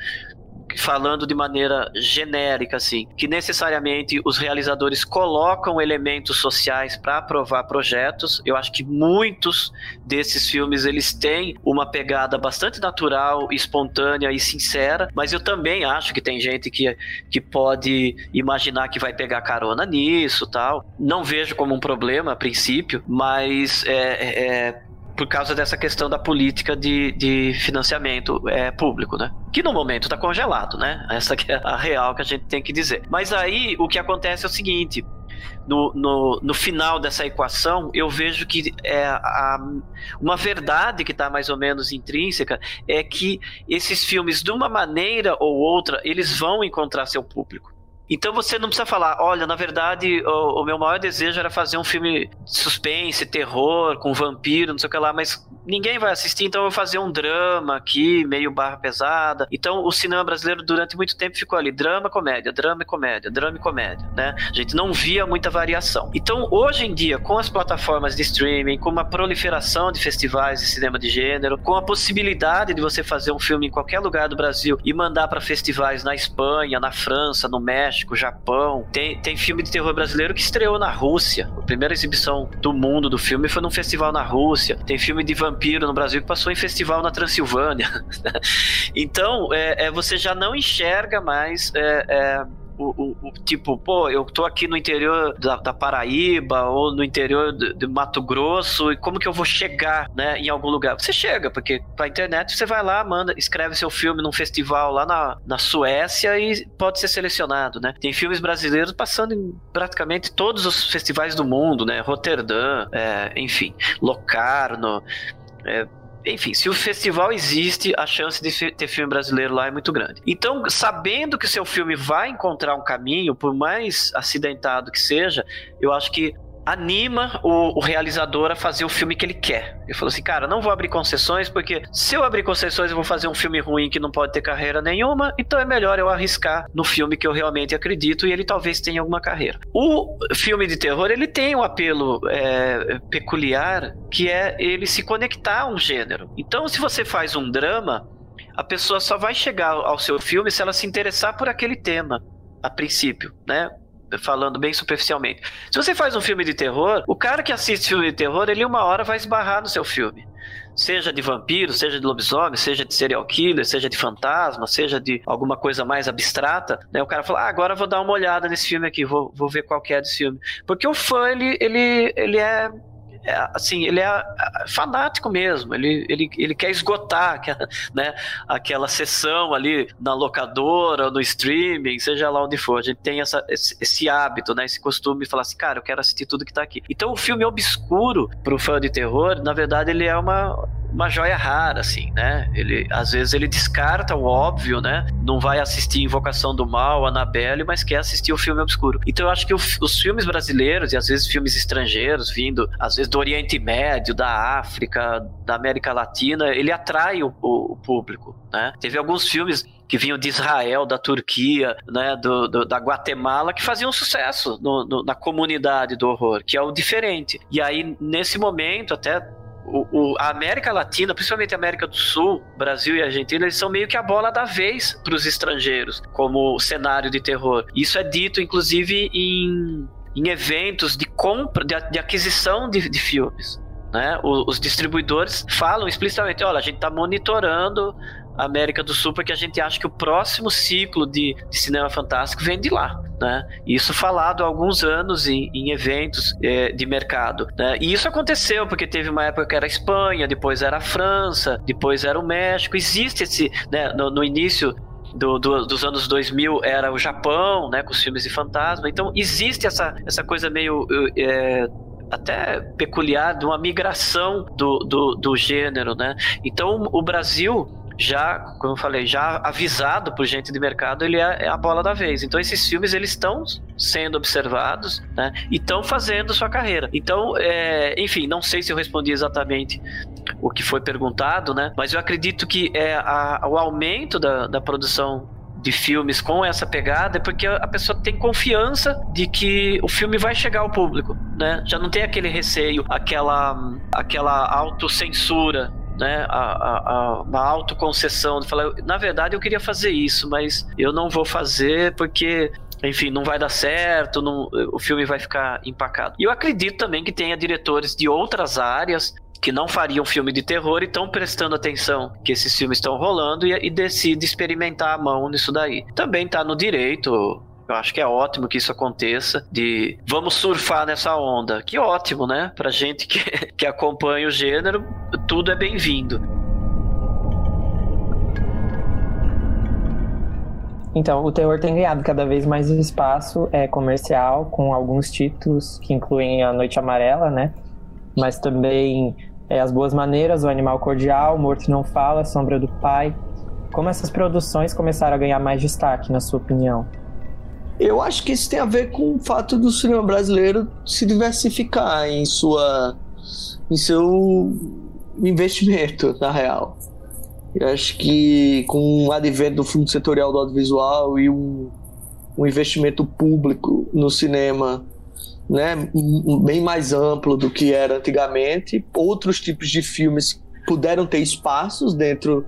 falando de maneira genérica, assim, que necessariamente os realizadores colocam elementos sociais para aprovar projetos. Eu acho que muitos desses filmes eles têm uma pegada bastante natural, espontânea e sincera, mas eu também acho que tem gente que, que pode imaginar que vai pegar carona nisso, tal. Não vejo como um problema a princípio, mas é, é por causa dessa questão da política de, de financiamento é, público, né? Que no momento está congelado, né? Essa é a real que a gente tem que dizer. Mas aí o que acontece é o seguinte: no, no, no final dessa equação, eu vejo que é, a, uma verdade que está mais ou menos intrínseca é que esses filmes, de uma maneira ou outra, eles vão encontrar seu público. Então você não precisa falar, olha, na verdade, o, o, meu maior desejo era fazer um filme de suspense, terror, com vampiro, não sei o que lá, mas ninguém vai assistir, então eu vou fazer um drama aqui, meio barra pesada. Então o cinema brasileiro durante muito tempo ficou ali, drama, comédia, drama e comédia, drama e comédia, né? A gente não via muita variação. Então hoje em dia, com as plataformas de streaming, com uma proliferação de festivais de cinema de gênero, com a possibilidade de você fazer um filme em qualquer lugar do Brasil e mandar para festivais na Espanha, na França, no México, México, Japão. Tem, tem filme de terror brasileiro que estreou na Rússia. A primeira exibição do mundo do filme foi num festival na Rússia. Tem filme de vampiro no Brasil que passou em festival na Transilvânia. então, é, é, você já não enxerga mais. É, é o, o, o, tipo, pô, eu tô aqui no interior da, da Paraíba ou no interior de, de, Mato Grosso e como que eu vou chegar, né, em algum lugar? Você chega, porque pra internet você vai lá, manda, escreve seu filme num festival lá na, na Suécia e pode ser selecionado, né? Tem filmes brasileiros passando em praticamente todos os festivais do mundo, né? Roterdã, é, enfim, Locarno, é, enfim, se o festival existe, a chance de ter filme brasileiro lá é muito grande. Então, sabendo que seu filme vai encontrar um caminho, por mais acidentado que seja, eu acho que anima o, o, realizador a fazer o filme que ele quer. Ele falou assim, cara, não vou abrir concessões, porque se eu abrir concessões eu vou fazer um filme ruim que não pode ter carreira nenhuma, então é melhor eu arriscar no filme que eu realmente acredito e ele talvez tenha alguma carreira. O filme de terror, ele tem um apelo é, peculiar, que é ele se conectar a um gênero. Então, se você faz um drama, a pessoa só vai chegar ao seu filme se ela se interessar por aquele tema, a princípio, né? Falando bem superficialmente. Se você faz um filme de terror, o cara que assiste filme de terror, ele uma hora vai esbarrar no seu filme. Seja de vampiro, seja de lobisomem, seja de serial killer, seja de fantasma, seja de alguma coisa mais abstrata, né? O cara fala, ah, agora vou dar uma olhada nesse filme aqui, vou, vou ver qual que é desse filme. Porque o fã, ele, ele, ele é é, assim, ele é, é fanático mesmo, ele, ele, ele quer esgotar aquela, né, aquela sessão ali na locadora, no streaming, seja lá onde for. A gente tem essa, esse, esse hábito, né, esse costume de falar assim, cara, eu quero assistir tudo que tá aqui. Então o filme obscuro pro fã de terror, na verdade, ele é uma uma joia rara, assim, né? Ele, às vezes ele descarta o óbvio, né? Não vai assistir Invocação do Mal, Annabelle, mas quer assistir o filme obscuro. Então eu acho que o, os filmes brasileiros e às vezes filmes estrangeiros, vindo às vezes do Oriente Médio, da África, da América Latina, ele atrai o, o, o público, né? Teve alguns filmes que vinham de Israel, da Turquia, né, do, do, da Guatemala, que faziam sucesso no, no, na comunidade do horror, que é o diferente. E aí, nesse momento, até o, o, a América Latina, principalmente a América do Sul, Brasil e Argentina, eles são meio que a bola da vez para os estrangeiros, como cenário de terror. Isso é dito, inclusive, em, em eventos de compra, de, de aquisição de, de filmes. Né? Os, os distribuidores falam explicitamente: olha, a gente está monitorando América do Sul, porque a gente acha que o próximo ciclo de, de cinema fantástico vem de lá. Né? Isso falado há alguns anos em, em eventos é, de mercado. Né? E isso aconteceu porque teve uma época que era a Espanha, depois era a França, depois era o México. Existe esse, né, no, no início do, do, dos anos 2000 era o Japão, né, com os filmes de fantasma. Então existe essa, essa coisa meio é, até peculiar de uma migração do, do, do gênero, né? Então o Brasil já, como eu falei, já avisado por gente de mercado, ele é, é a bola da vez. Então esses filmes eles estão sendo observados, né? E estão fazendo sua carreira. Então, é, enfim, não sei se eu respondi exatamente o que foi perguntado, né? Mas eu acredito que é a, o aumento da, da produção de filmes com essa pegada é porque a pessoa tem confiança de que o filme vai chegar ao público, né? Já não tem aquele receio, aquela aquela autocensura né, a, a, a, uma autoconcessão de falar, na verdade eu queria fazer isso, mas eu não vou fazer porque enfim, não vai dar certo, não, o filme vai ficar empacado. E eu acredito também que tenha diretores de outras áreas que não fariam filme de terror e estão prestando atenção que esses filmes estão rolando e, e decide experimentar a mão nisso daí. Também está no direito eu acho que é ótimo que isso aconteça, de vamos surfar nessa onda. Que ótimo, né? Pra gente que, que acompanha o gênero, tudo é bem-vindo. Então, o terror tem ganhado cada vez mais espaço é, comercial, com alguns títulos que incluem A Noite Amarela, né? Mas também é, As Boas Maneiras, O Animal Cordial, Morto Não Fala, Sombra do Pai. Como essas produções começaram a ganhar mais destaque, na sua opinião? Eu acho que isso tem a ver com o fato do cinema brasileiro se diversificar em sua em seu investimento, na real. Eu acho que com o advento do fundo setorial do audiovisual e um, um investimento público no cinema né, bem mais amplo do que era antigamente, outros tipos de filmes puderam ter espaços dentro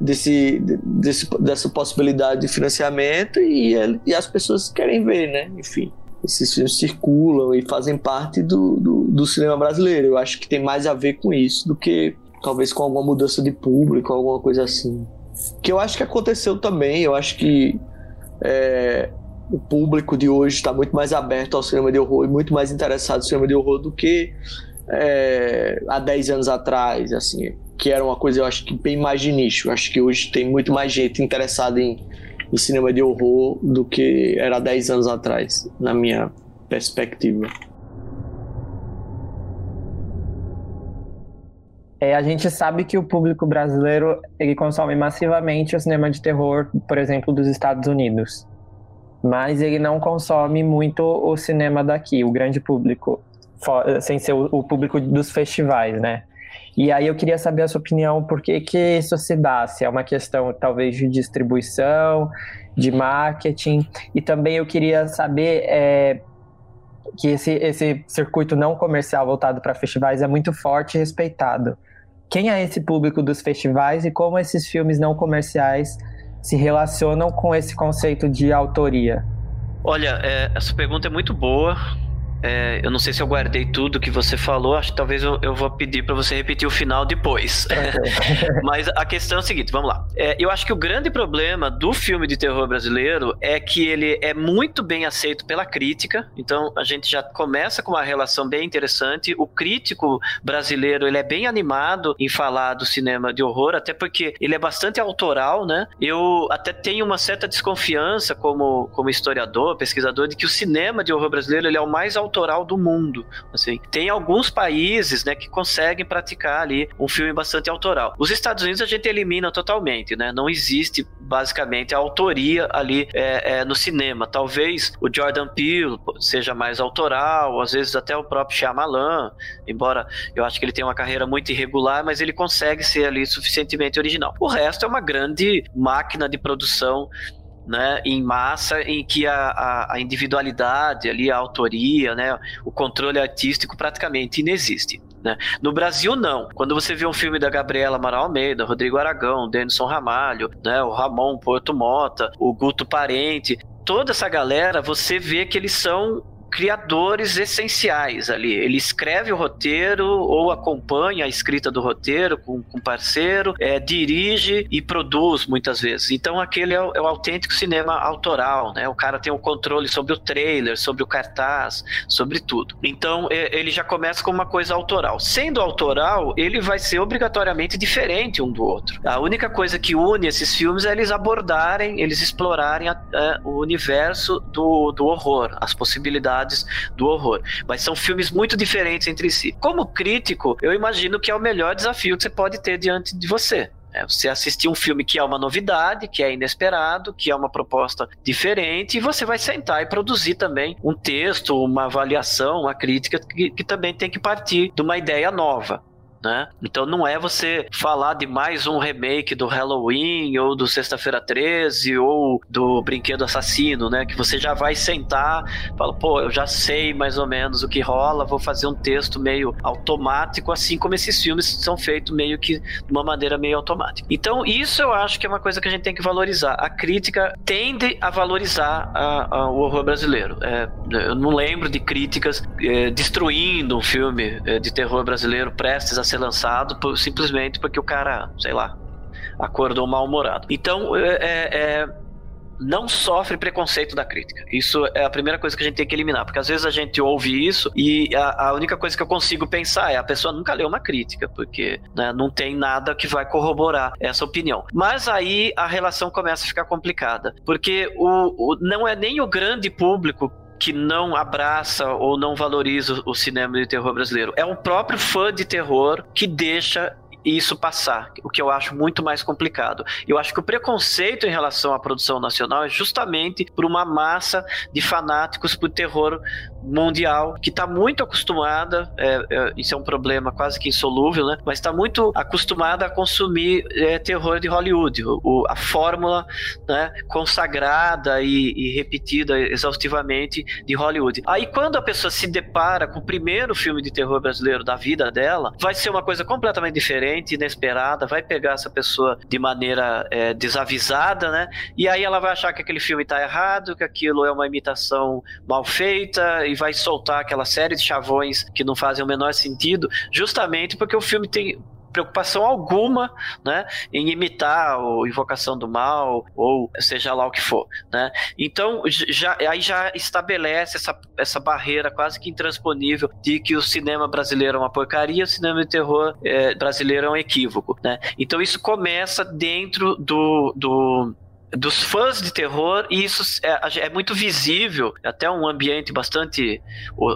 desse, desse, dessa possibilidade de financiamento e, e as pessoas querem ver, né? Enfim, esses filmes circulam e fazem parte do, do, do, cinema brasileiro. Eu acho que tem mais a ver com isso do que talvez com alguma mudança de público, alguma coisa assim. Que eu acho que aconteceu também. Eu acho que é, o público de hoje está muito mais aberto ao cinema de horror e muito mais interessado no cinema de horror do que é, há 10 anos atrás, assim que era uma coisa, eu acho que bem mais de nicho. Eu acho que hoje tem muito mais gente interessada em, em cinema de horror do que era 10 anos atrás, na minha perspectiva. É, a gente sabe que o público brasileiro ele consome massivamente o cinema de terror, por exemplo, dos Estados Unidos. Mas ele não consome muito o cinema daqui, o grande público. Sem ser o, público dos festivais, né? E aí eu queria saber a sua opinião, por que, que isso se dá? Se é uma questão talvez de distribuição, de marketing, e também eu queria saber é, que esse, esse circuito não comercial voltado para festivais é muito forte e respeitado. Quem é esse público dos festivais e como esses filmes não comerciais se relacionam com esse conceito de autoria? Olha, é, essa pergunta é muito boa é, eu não sei se eu guardei tudo que você falou, acho que talvez eu, eu vou pedir para você repetir o final depois. Mas a questão é a seguinte, vamos lá. É, eu acho que o grande problema do filme de terror brasileiro é que ele é muito bem aceito pela crítica, então a gente já começa com uma relação bem interessante. O crítico brasileiro ele é bem animado em falar do cinema de horror, até porque ele é bastante autoral, né? Eu até tenho uma certa desconfiança como, como historiador, pesquisador, de que o cinema de horror brasileiro ele é o mais autoral autoral do mundo. Assim, tem alguns países, né, que conseguem praticar ali um filme bastante autoral. Os Estados Unidos a gente elimina totalmente, né? Não existe basicamente a autoria ali é, é, no cinema. Talvez o Jordan Peele seja mais autoral, às vezes até o próprio Shyamalan, embora eu acho que ele tem uma carreira muito irregular, mas ele consegue ser ali suficientemente original. O resto é uma grande máquina de produção né, em massa, em que a, a, individualidade ali, a autoria, né, o controle artístico praticamente inexiste. Né? No Brasil, não. Quando você vê um filme da Gabriela Amaral Almeida, Rodrigo Aragão, Denison Ramalho, né, o Ramon Porto Mota, o Guto Parente, toda essa galera, você vê que eles são criadores essenciais ali. Ele escreve o roteiro ou acompanha a escrita do roteiro com, com parceiro, é, dirige e produz muitas vezes. Então aquele é o, é o, autêntico cinema autoral, né? O cara tem o controle sobre o trailer, sobre o cartaz, sobre tudo. Então é, ele já começa com uma coisa autoral. Sendo autoral, ele vai ser obrigatoriamente diferente um do outro. A única coisa que une esses filmes é eles abordarem, eles explorarem a, a, o universo do, do horror, as possibilidades do horror. Mas são filmes muito diferentes entre si. Como crítico, eu imagino que é o melhor desafio que você pode ter diante de você. É você assistir um filme que é uma novidade, que é inesperado, que é uma proposta diferente, e você vai sentar e produzir também um texto, uma avaliação, uma crítica que, que também tem que partir de uma ideia nova né? Então não é você falar de mais um remake do Halloween ou do Sexta-feira 13 ou do Brinquedo Assassino, né? Que você já vai sentar, fala, pô, eu já sei mais ou menos o que rola, vou fazer um texto meio automático, assim como esses filmes são feitos meio que de uma maneira meio automática. Então isso eu acho que é uma coisa que a gente tem que valorizar. A crítica tende a valorizar a, a, o horror brasileiro. É, eu não lembro de críticas é, destruindo um filme é, de terror brasileiro prestes a ser lançado por, simplesmente porque o cara, sei lá, acordou mal-humorado. Então, é, é, é, não sofre preconceito da crítica. Isso é a primeira coisa que a gente tem que eliminar, porque às vezes a gente ouve isso e a, a única coisa que eu consigo pensar é a pessoa nunca leu uma crítica, porque né, não tem nada que vai corroborar essa opinião. Mas aí a relação começa a ficar complicada, porque o, o não é nem o grande público que não abraça ou não valoriza o cinema de terror brasileiro. É o próprio fã de terror que deixa isso passar, o que eu acho muito mais complicado. Eu acho que o preconceito em relação à produção nacional é justamente por uma massa de fanáticos por terror mundial que está muito acostumada, é, é, isso é um problema quase que insolúvel, né? Mas está muito acostumada a consumir é, terror de Hollywood, o, a fórmula né, consagrada e, e, repetida exaustivamente de Hollywood. Aí quando a pessoa se depara com o primeiro filme de terror brasileiro da vida dela, vai ser uma coisa completamente diferente, inesperada, vai pegar essa pessoa de maneira é, desavisada, né? E aí ela vai achar que aquele filme está errado, que aquilo é uma imitação mal feita e vai soltar aquela série de chavões que não fazem o menor sentido, justamente porque o filme tem preocupação alguma, né, em imitar o Invocação do Mal ou seja lá o que for, né? Então já aí já estabelece essa, essa barreira quase que intransponível de que o cinema brasileiro é uma porcaria, o cinema de terror é, brasileiro é um equívoco, né? Então isso começa dentro do, do dos fãs de terror e isso é, é muito visível, até um ambiente bastante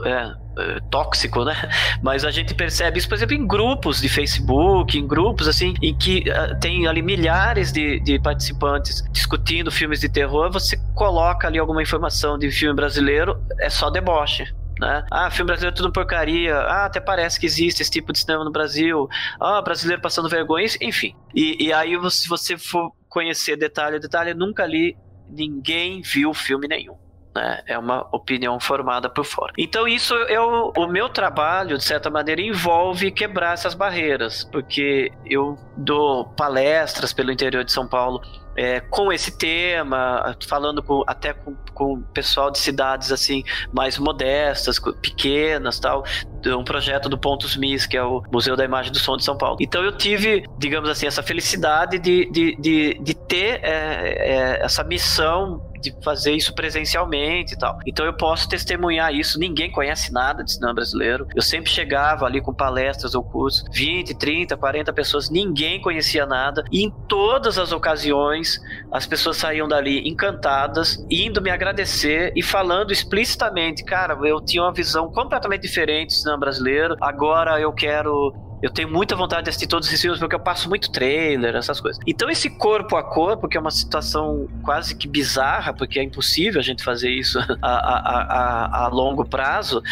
é, é, tóxico, né? Mas a gente percebe isso, por exemplo, em grupos de Facebook, em grupos assim, em que uh, tem ali milhares de, de participantes discutindo filmes de terror, você coloca ali alguma informação de filme brasileiro, é só deboche. né? Ah, filme brasileiro é tudo porcaria. Ah, até parece que existe esse tipo de cinema no Brasil. Ah, brasileiro passando vergonha, enfim. E, e aí, se você for conhecer detalhe a detalhe, nunca li, ninguém viu filme nenhum. Né? É uma opinião formada por fora. Então, isso é o, o meu trabalho, de certa maneira, envolve quebrar essas barreiras, porque eu dou palestras pelo interior de São Paulo é, com esse tema, falando com, até com, com pessoal de cidades assim mais modestas, pequenas, tal, um projeto do Pontos Mis, que é o Museu da Imagem do Som de São Paulo. Então eu tive, digamos assim, essa felicidade de, de, de, de ter é, é, essa missão de fazer isso presencialmente e tal. Então eu posso testemunhar isso. Ninguém conhece nada de cinema brasileiro. Eu sempre chegava ali com palestras ou cursos, 20, 30, 40 pessoas, ninguém conhecia nada. E em todas as ocasiões, as pessoas saíam dali encantadas, indo me agradecer e falando explicitamente, cara, eu tinha uma visão completamente diferente do cinema brasileiro. Agora eu quero eu tenho muita vontade de assistir todos esses filmes porque eu passo muito trailer, essas coisas. Então, esse corpo a corpo, que é uma situação quase que bizarra, porque é impossível a gente fazer isso a, a, a, a longo prazo,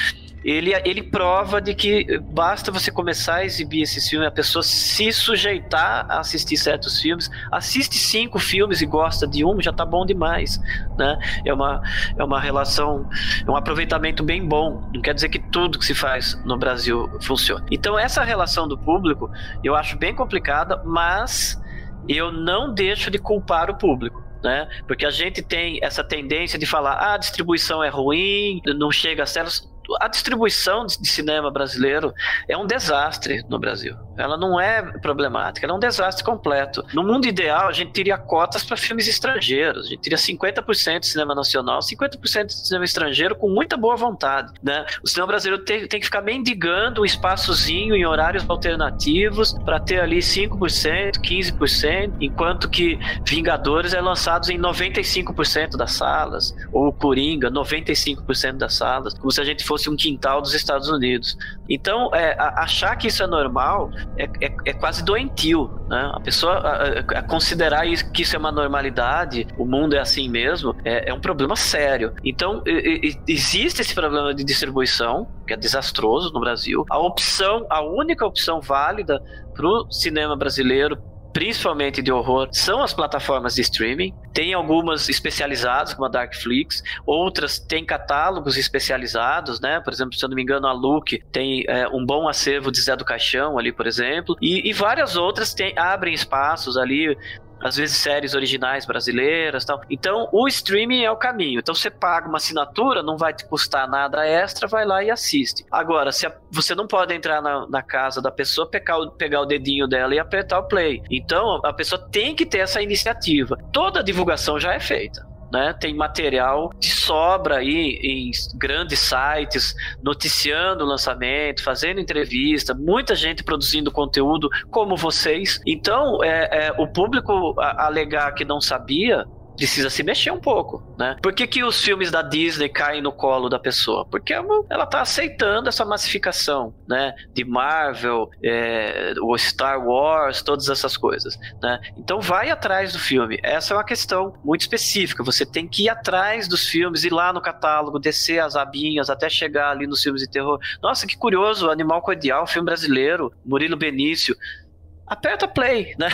ele, ele prova de que basta você começar a exibir esse filme, a pessoa se sujeitar a assistir certos filmes, assiste cinco filmes e gosta de um, já tá bom demais, né? É uma, é uma relação, é um aproveitamento bem bom. Não quer dizer que tudo que se faz no Brasil funcione. Então essa relação do público eu acho bem complicada, mas eu não deixo de culpar o público. Né? Porque a gente tem essa tendência de falar, ah, a distribuição é ruim, não chega a celas a distribuição de cinema brasileiro é um desastre no Brasil. Ela não é problemática, ela é um desastre completo. No mundo ideal, a gente teria cotas para filmes estrangeiros. A gente teria 50% de cinema nacional, 50% de cinema estrangeiro com muita boa vontade. Né? O cinema brasileiro tem, tem que ficar mendigando um espaçozinho em horários alternativos para ter ali 5%, 15%, enquanto que Vingadores é lançado em 95% das salas, ou Coringa, 95% das salas, como se a gente fosse um quintal dos Estados Unidos. Então, é, achar que isso é normal é, é, é quase doentio, né? A pessoa a, a considerar isso, que isso é uma normalidade, o mundo é assim mesmo, é, é um problema sério. Então, e, e, existe esse problema de distribuição, que é desastroso no Brasil. A opção, a única opção válida para o cinema brasileiro, principalmente de horror, são as plataformas de streaming. Tem algumas especializadas, como a Darkflix, outras têm catálogos especializados, né? Por exemplo, se eu não me engano, a Look tem é, um bom acervo de Zé do Caixão ali, por exemplo, e, e várias outras abrem espaços ali às vezes séries originais brasileiras tal. Então, o streaming é o caminho. Então, você paga uma assinatura, não vai te custar nada extra, vai lá e assiste. Agora, se a, você não pode entrar na, na casa da pessoa, pegar o, pegar o dedinho dela e apertar o play. Então, a pessoa tem que ter essa iniciativa. Toda a divulgação já é feita né? Tem material de sobra aí em grandes sites, noticiando o lançamento, fazendo entrevista, muita gente produzindo conteúdo como vocês. Então, é, é o público alegar que não sabia precisa se mexer um pouco, né? Por que, que os filmes da Disney caem no colo da pessoa? Porque ela está aceitando essa massificação, né? De Marvel, é, o Star Wars, todas essas coisas, né? Então vai atrás do filme. Essa é uma questão muito específica. Você tem que ir atrás dos filmes, ir lá no catálogo, descer as abinhas até chegar ali nos filmes de terror. Nossa, que curioso, Animal Cordial, filme brasileiro, Murilo Benício aperta play, né?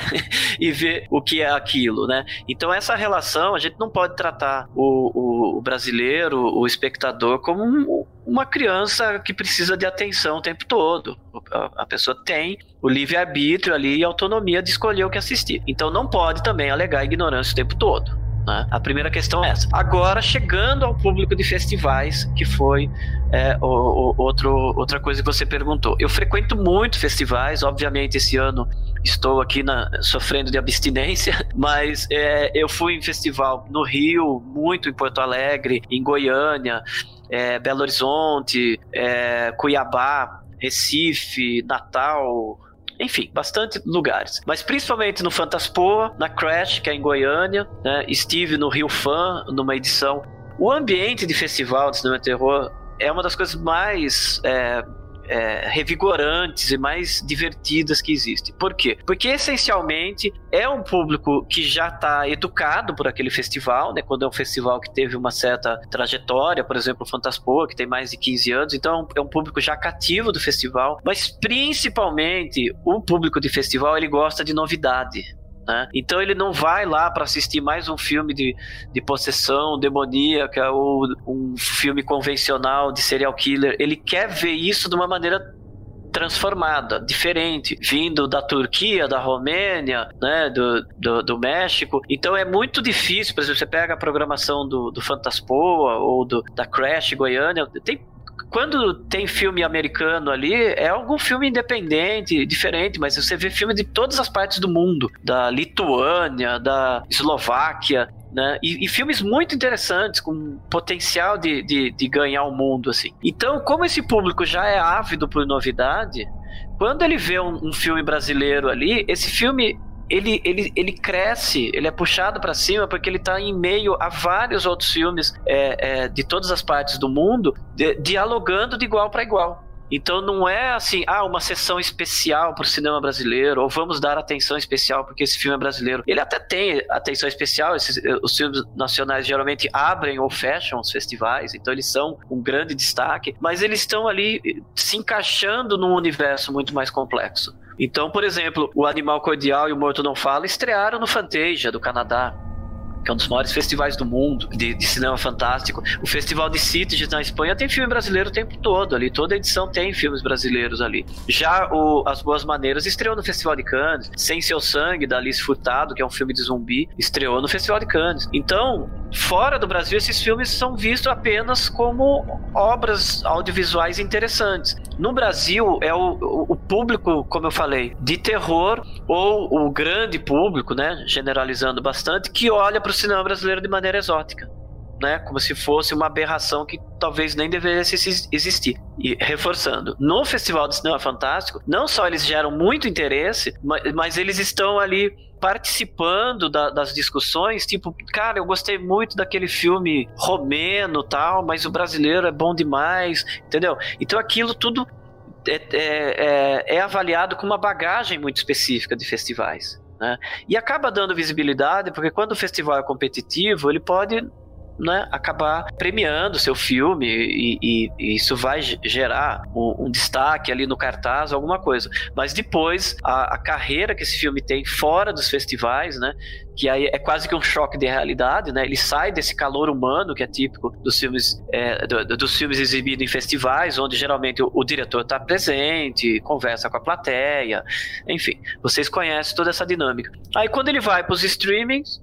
e vê o que é aquilo, né? Então essa relação a gente não pode tratar o, o, o brasileiro, o espectador, como um, uma criança que precisa de atenção o tempo todo. A, a pessoa tem o livre-arbítrio ali e autonomia de escolher o que assistir. Então não pode também alegar ignorância o tempo todo. Né? A primeira questão é essa. Agora, chegando ao público de festivais, que foi é, o, o, outro, outra coisa que você perguntou. Eu frequento muito festivais, obviamente esse ano estou aqui na, sofrendo de abstinência, mas é, eu fui em festival no Rio, muito em Porto Alegre, em Goiânia, é, Belo Horizonte, é, Cuiabá, Recife, Natal, enfim, bastante lugares. Mas principalmente no Fantaspoa, na Crash, que é em Goiânia, né? estive no Rio Fan, numa edição. O ambiente de festival de cinema terror é uma das coisas mais é, é, revigorantes e mais divertidas que existem. Por quê? Porque essencialmente é um público que já está educado por aquele festival, né? Quando é um festival que teve uma certa trajetória, por exemplo, o Fantaspoa, que tem mais de 15 anos, então é um público já cativo do festival, mas principalmente o público de festival ele gosta de novidade. Né? Então ele não vai lá para assistir mais um filme de, de possessão demoníaca ou um filme convencional de serial killer. Ele quer ver isso de uma maneira transformada, diferente, vindo da Turquia, da Romênia, né, do, do, do, México. Então é muito difícil, por exemplo, você pega a programação do, do Fantaspoa ou do, da Crash Goiânia, tem quando tem filme americano ali, é algum filme independente, diferente, mas você vê filme de todas as partes do mundo, da Lituânia, da Eslováquia, né? E, e, filmes muito interessantes, com potencial de, de, de, ganhar o mundo, assim. Então, como esse público já é ávido por novidade, quando ele vê um, um filme brasileiro ali, esse filme ele, ele, ele cresce, ele é puxado para cima porque ele está em meio a vários outros filmes é, é, de todas as partes do mundo, de, dialogando de igual para igual. Então não é assim, ah, uma sessão especial para o cinema brasileiro, ou vamos dar atenção especial porque esse filme é brasileiro. Ele até tem atenção especial, esses, os filmes nacionais geralmente abrem ou fecham os festivais, então eles são um grande destaque, mas eles estão ali se encaixando num universo muito mais complexo. Então, por exemplo, o Animal Cordial e o Morto Não Fala estrearam no Fantasia do Canadá que é um dos maiores festivais do mundo de, de cinema fantástico. O Festival de Sitges na Espanha tem filme brasileiro o tempo todo ali, toda edição tem filmes brasileiros ali. Já o As Boas Maneiras estreou no Festival de Cannes, Sem Seu Sangue, da Alice Furtado, que é um filme de zumbi, estreou no Festival de Cannes. Então, fora do Brasil, esses filmes são vistos apenas como obras audiovisuais interessantes. No Brasil, é o, o público, como eu falei, de terror, ou o grande público, né, generalizando bastante, que olha para cinema brasileiro de maneira exótica. Né, como se fosse uma aberração que talvez nem devesse existir. E reforçando, no Festival de Cinema Fantástico, não só eles geram muito interesse, mas, mas eles estão ali participando da, das discussões, tipo, cara, eu gostei muito daquele filme romeno tal, mas o brasileiro é bom demais, entendeu? Então aquilo tudo é, é, é, é avaliado com uma bagagem muito específica de festivais. Né? E acaba dando visibilidade, porque quando o festival é competitivo, ele pode né, acabar premiando seu filme e, e, e isso vai gerar um, um, destaque ali no cartaz, alguma coisa. Mas depois, a, a, carreira que esse filme tem fora dos festivais, né, que aí é quase que um choque de realidade, né, ele sai desse calor humano que é típico dos filmes, é, do, dos filmes exibidos em festivais, onde geralmente o, o diretor está presente, conversa com a plateia, enfim, vocês conhecem toda essa dinâmica. Aí quando ele vai para os streamings,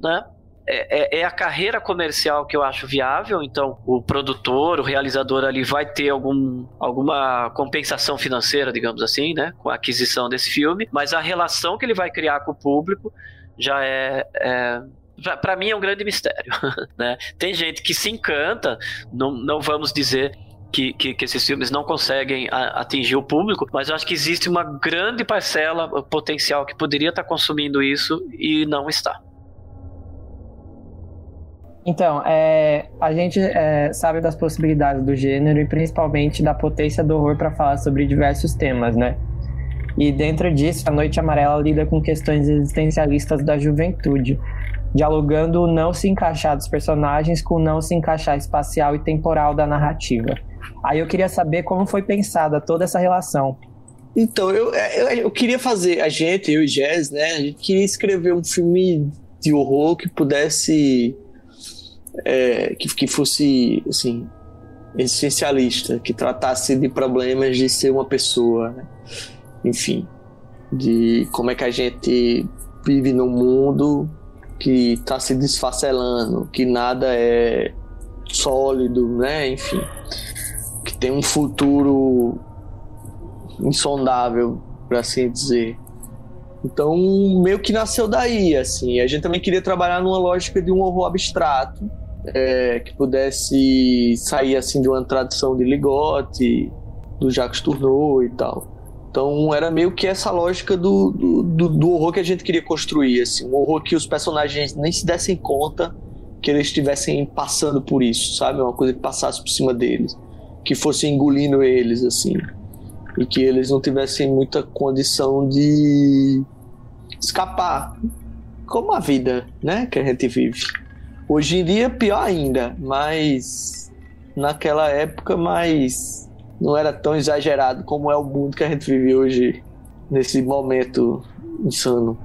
né, é, é, é, a carreira comercial que eu acho viável, então o produtor, o realizador ali vai ter algum, alguma compensação financeira, digamos assim, né, com a aquisição desse filme, mas a relação que ele vai criar com o público já é, é para mim é um grande mistério, né? Tem gente que se encanta, não, não vamos dizer que, que, que, esses filmes não conseguem atingir o público, mas eu acho que existe uma grande parcela potencial que poderia estar consumindo isso e não está. Então, é, a gente é, sabe das possibilidades do gênero e principalmente da potência do horror para falar sobre diversos temas, né? E dentro disso, a Noite Amarela lida com questões existencialistas da juventude, dialogando o não se encaixar dos personagens com o não se encaixar espacial e temporal da narrativa. Aí eu queria saber como foi pensada toda essa relação. Então, eu, eu, eu queria fazer, a gente, eu e Jazz, né? A gente queria escrever um filme de horror que pudesse é, que, que fosse assim existencialista, que tratasse de problemas de ser uma pessoa, né? enfim, de como é que a gente vive num mundo que está se desfacelando, que nada é sólido, né? Enfim, que tem um futuro insondável, por assim dizer. Então, meio que nasceu daí, assim. A gente também queria trabalhar numa lógica de um horror abstrato, é, que pudesse sair assim de uma tradição de Ligote, do Jacques Tourneur e tal. Então era meio que essa lógica do, do, do, horror que a gente queria construir, assim, um horror que os personagens nem se dessem conta que eles estivessem passando por isso, sabe? Uma coisa que passasse por cima deles, que fosse engolindo eles, assim. e que eles não tivessem muita condição de escapar, como a vida, né, que a gente vive. Hoje em dia pior ainda, mas naquela época mais não era tão exagerado como é o mundo que a gente vive hoje nesse momento insano.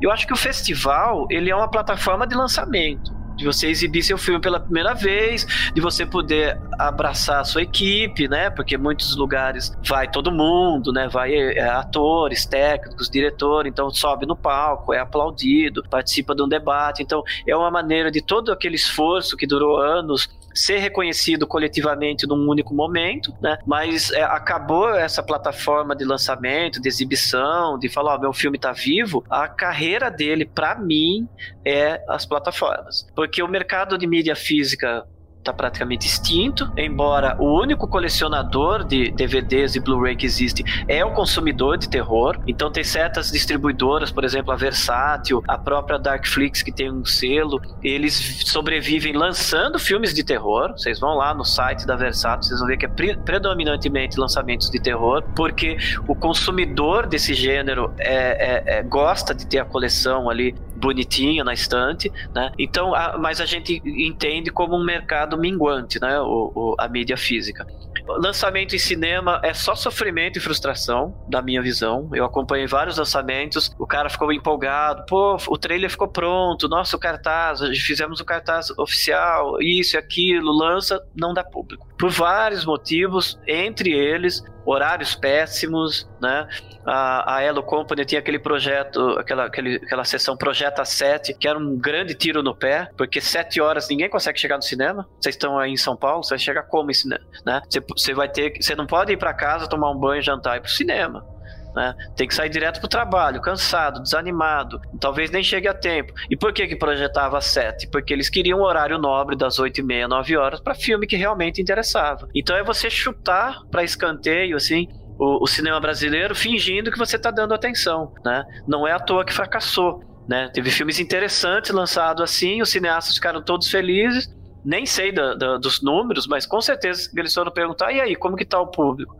Eu acho que o festival ele é uma plataforma de lançamento de você exibir seu filme pela primeira vez, de você poder abraçar a sua equipe, né? Porque muitos lugares vai todo mundo, né? Vai é, atores, técnicos, diretor, então sobe no palco, é aplaudido, participa de um debate. Então é uma maneira de todo aquele esforço que durou anos ser reconhecido coletivamente num único momento, né? Mas é, acabou essa plataforma de lançamento, de exibição, de falar, ó, meu filme tá vivo. A carreira dele, para mim, é as plataformas, porque o mercado de mídia física está praticamente extinto, embora o único colecionador de DVDs e Blu-ray que existe é o consumidor de terror. Então tem certas distribuidoras, por exemplo, a Versátil, a própria Darkflix que tem um selo, eles sobrevivem lançando filmes de terror. Vocês vão lá no site da Versátil, vocês vão ver que é pre predominantemente lançamentos de terror, porque o consumidor desse gênero é, é, é, gosta de ter a coleção ali bonitinha na estante, né? Então, a, mas a gente entende como um mercado minguante, né? O, o, a mídia física. Lançamento em cinema é só sofrimento e frustração, da minha visão. Eu acompanhei vários lançamentos, o cara ficou empolgado, pô, o trailer ficou pronto, nossa, o cartaz, fizemos o cartaz oficial, isso e aquilo, lança, não dá público. Por vários motivos, entre eles horários péssimos, né? A, a Elo Company tinha aquele projeto, aquela, aquele, aquela sessão Projeta 7, que era um grande tiro no pé, porque sete horas ninguém consegue chegar no cinema. Vocês estão aí em São Paulo, você vai chegar como em cinema, né? Você, você vai ter, você não pode ir para casa tomar um banho, jantar e ir pro cinema. Né? Tem que sair direto pro trabalho, cansado, desanimado, talvez nem chegue a tempo. E por que que projetava às sete? Porque eles queriam um horário nobre das oito e meia, nove horas para filme que realmente interessava. Então é você chutar para escanteio assim o, o, cinema brasileiro fingindo que você está dando atenção, né? Não é à toa que fracassou, né? Teve filmes interessantes lançados assim, os cineastas ficaram todos felizes. Nem sei da, da, dos números, mas com certeza eles foram perguntar: e aí, como que tá o público?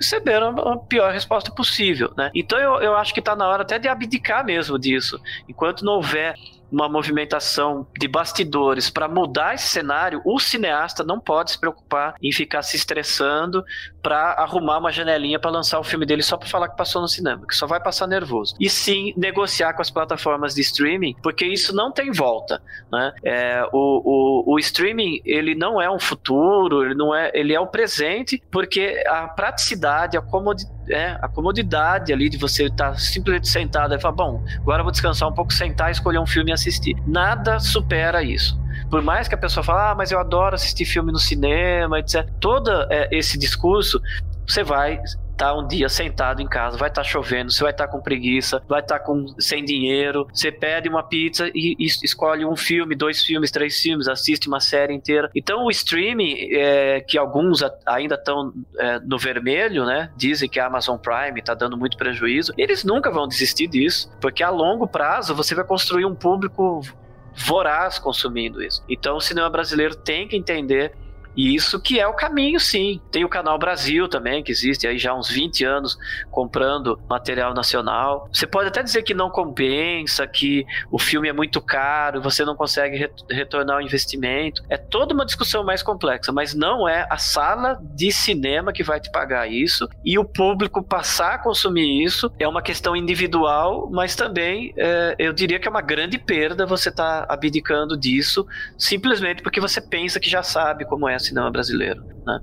Receberam a pior resposta possível, né? Então eu, eu acho que está na hora até de abdicar mesmo disso. Enquanto não houver uma movimentação de bastidores para mudar esse cenário, o cineasta não pode se preocupar em ficar se estressando para arrumar uma janelinha para lançar o filme dele só para falar que passou no cinema, que só vai passar nervoso. E sim negociar com as plataformas de streaming, porque isso não tem volta, né? É, o, o, o streaming ele não é um futuro, ele não é, ele é o presente, porque a praticidade, a comodidade é, a comodidade ali de você estar tá simplesmente sentado e falar, bom, agora eu vou descansar um pouco, sentar, escolher um filme e assistir. Nada supera isso. Por mais que a pessoa fale, ah, mas eu adoro assistir filme no cinema, etc. Todo é, esse discurso, você vai tá um dia sentado em casa, vai estar tá chovendo, você vai estar tá com preguiça, vai estar com sem dinheiro, você pede uma pizza e, e, escolhe um filme, dois filmes, três filmes, assiste uma série inteira. Então o streaming, é, que alguns ainda estão é, no vermelho, né? Dizem que a Amazon Prime está dando muito prejuízo. Eles nunca vão desistir disso, porque a longo prazo você vai construir um público voraz consumindo isso. Então o cinema brasileiro tem que entender e isso que é o caminho, sim. Tem o Canal Brasil também, que existe aí já há uns 20 anos comprando material nacional. Você pode até dizer que não compensa, que o filme é muito caro, você não consegue retornar o investimento. É toda uma discussão mais complexa, mas não é a sala de cinema que vai te pagar isso e o público passar a consumir isso é uma questão individual, mas também é, eu diria que é uma grande perda você estar tá abdicando disso simplesmente porque você pensa que já sabe como é cinema brasileiro, né?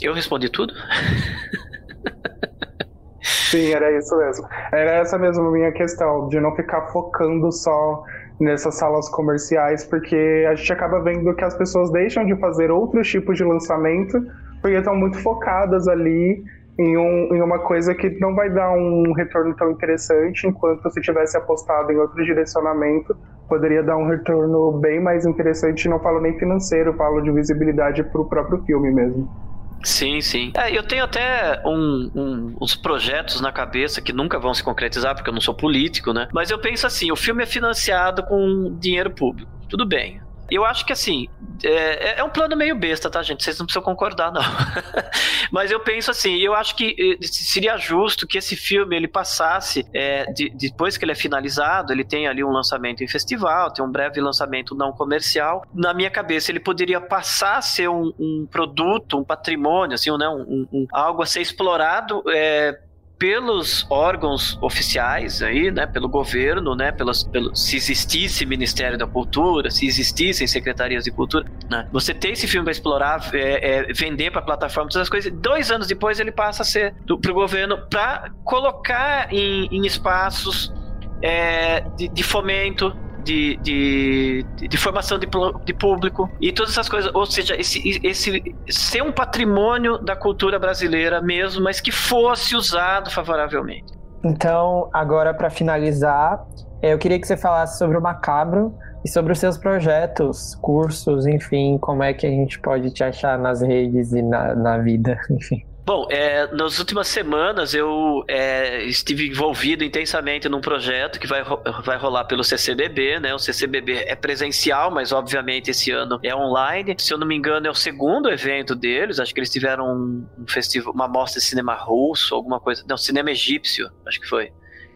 Eu respondi tudo? Sim, era isso mesmo. Era essa mesmo minha questão, de não ficar focando só nessas salas comerciais, porque a gente acaba vendo que as pessoas deixam de fazer outros tipos de lançamento, porque estão muito focadas ali em, um, em uma coisa que não vai dar um retorno tão interessante, enquanto se tivesse apostado em outro direcionamento, poderia dar um retorno bem mais interessante. Não falo nem financeiro, falo de visibilidade para o próprio filme mesmo. Sim, sim. É, eu tenho até um, um, uns projetos na cabeça que nunca vão se concretizar, porque eu não sou político, né? Mas eu penso assim: o filme é financiado com dinheiro público. Tudo bem Eu acho que assim, é, é, um plano meio besta, tá, gente? Vocês não precisam concordar, não. Mas eu penso assim, eu acho que eh, seria justo que esse filme ele passasse, é, de, depois que ele é finalizado, ele tem ali um lançamento em festival, tem um breve lançamento não comercial. Na minha cabeça, ele poderia passar a ser um, um produto, um patrimônio, assim, né, um, um, algo a ser explorado. É, pelos órgãos oficiais aí, né, pelo governo, né, pelas, pelo, se existisse Ministério da Cultura, se existissem secretarias de cultura, né, você ter esse filme para explorar, é, é, vender para plataforma, todas as coisas. Dois anos depois ele passa a ser para o governo para colocar em, em espaços é, de, de fomento de, de, de formação de, de, público e todas essas coisas. Ou seja, esse, esse ser um patrimônio da cultura brasileira mesmo, mas que fosse usado favoravelmente. Então, agora para finalizar, eu queria que você falasse sobre o Macabro e sobre os seus projetos, cursos, enfim, como é que a gente pode te achar nas redes e na, na vida, enfim. Bom, é, nas últimas semanas eu é, estive envolvido intensamente num projeto que vai, vai rolar pelo CCBB, né? O CCBB é presencial, mas obviamente esse ano é online. Se eu não me engano, é o segundo evento deles. Acho que eles tiveram um, um festival, uma mostra de cinema russo, alguma coisa. Não, cinema egípcio, acho que foi.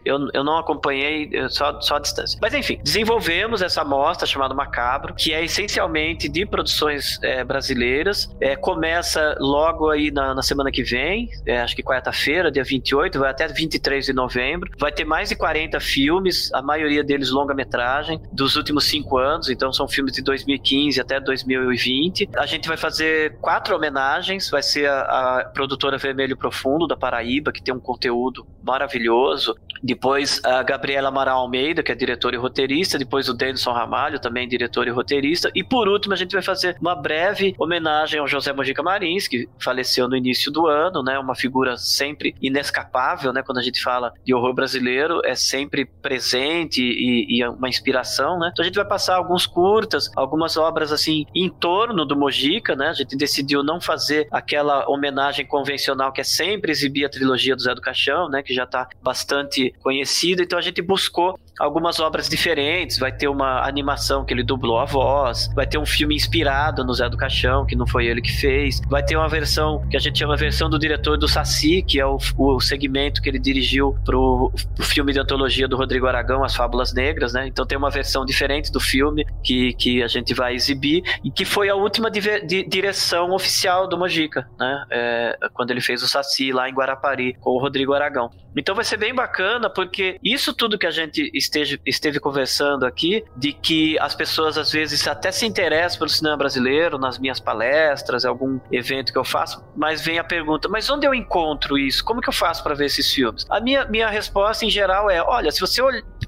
Eu, eu não acompanhei só, só a distância. Mas enfim, desenvolvemos essa amostra chamada Macabro, que é essencialmente de produções é, brasileiras. É, começa logo aí na, na semana que vem, é, acho que quarta-feira, dia 28, vai até 23 de novembro. Vai ter mais de 40 filmes, a maioria deles longa-metragem, dos últimos cinco anos, então são filmes de 2015 até 2020. A gente vai fazer quatro homenagens, vai ser a, a produtora Vermelho Profundo da Paraíba, que tem um conteúdo maravilhoso depois a Gabriela Amaral Almeida, que é diretora e roteirista. Depois o Denison Ramalho, também diretor e roteirista. E por último, a gente vai fazer uma breve homenagem ao José Mojica Marins, que faleceu no início do ano, né? Uma figura sempre inescapável, né? Quando a gente fala de horror brasileiro, é sempre presente e, e é uma inspiração, né? Então a gente vai passar alguns curtas, algumas obras assim em torno do Mojica, né? A gente decidiu não fazer aquela homenagem convencional que é sempre exibir a trilogia do Zé do Caixão, né? Que já está bastante conhecido, então a gente buscou algumas obras diferentes. Vai ter uma animação que ele dublou a voz, vai ter um filme inspirado no Zé do Caixão, que não foi ele que fez, vai ter uma versão que a gente chama versão do diretor do Saci, que é o, o segmento que ele dirigiu pro, pro filme de antologia do Rodrigo Aragão, As Fábulas Negras, né? Então tem uma versão diferente do filme que, que a gente vai exibir e que foi a última di, direção oficial do Mojica, né? É, quando ele fez o Saci lá em Guarapari com o Rodrigo Aragão. Então vai ser bem bacana porque isso tudo que a gente esteja, esteve conversando aqui, de que as pessoas às vezes até se interessam pelo cinema brasileiro, nas minhas palestras, algum evento que eu faço, mas vem a pergunta: mas onde eu encontro isso? Como que eu faço para ver esses filmes? A minha, minha resposta em geral é: olha, se você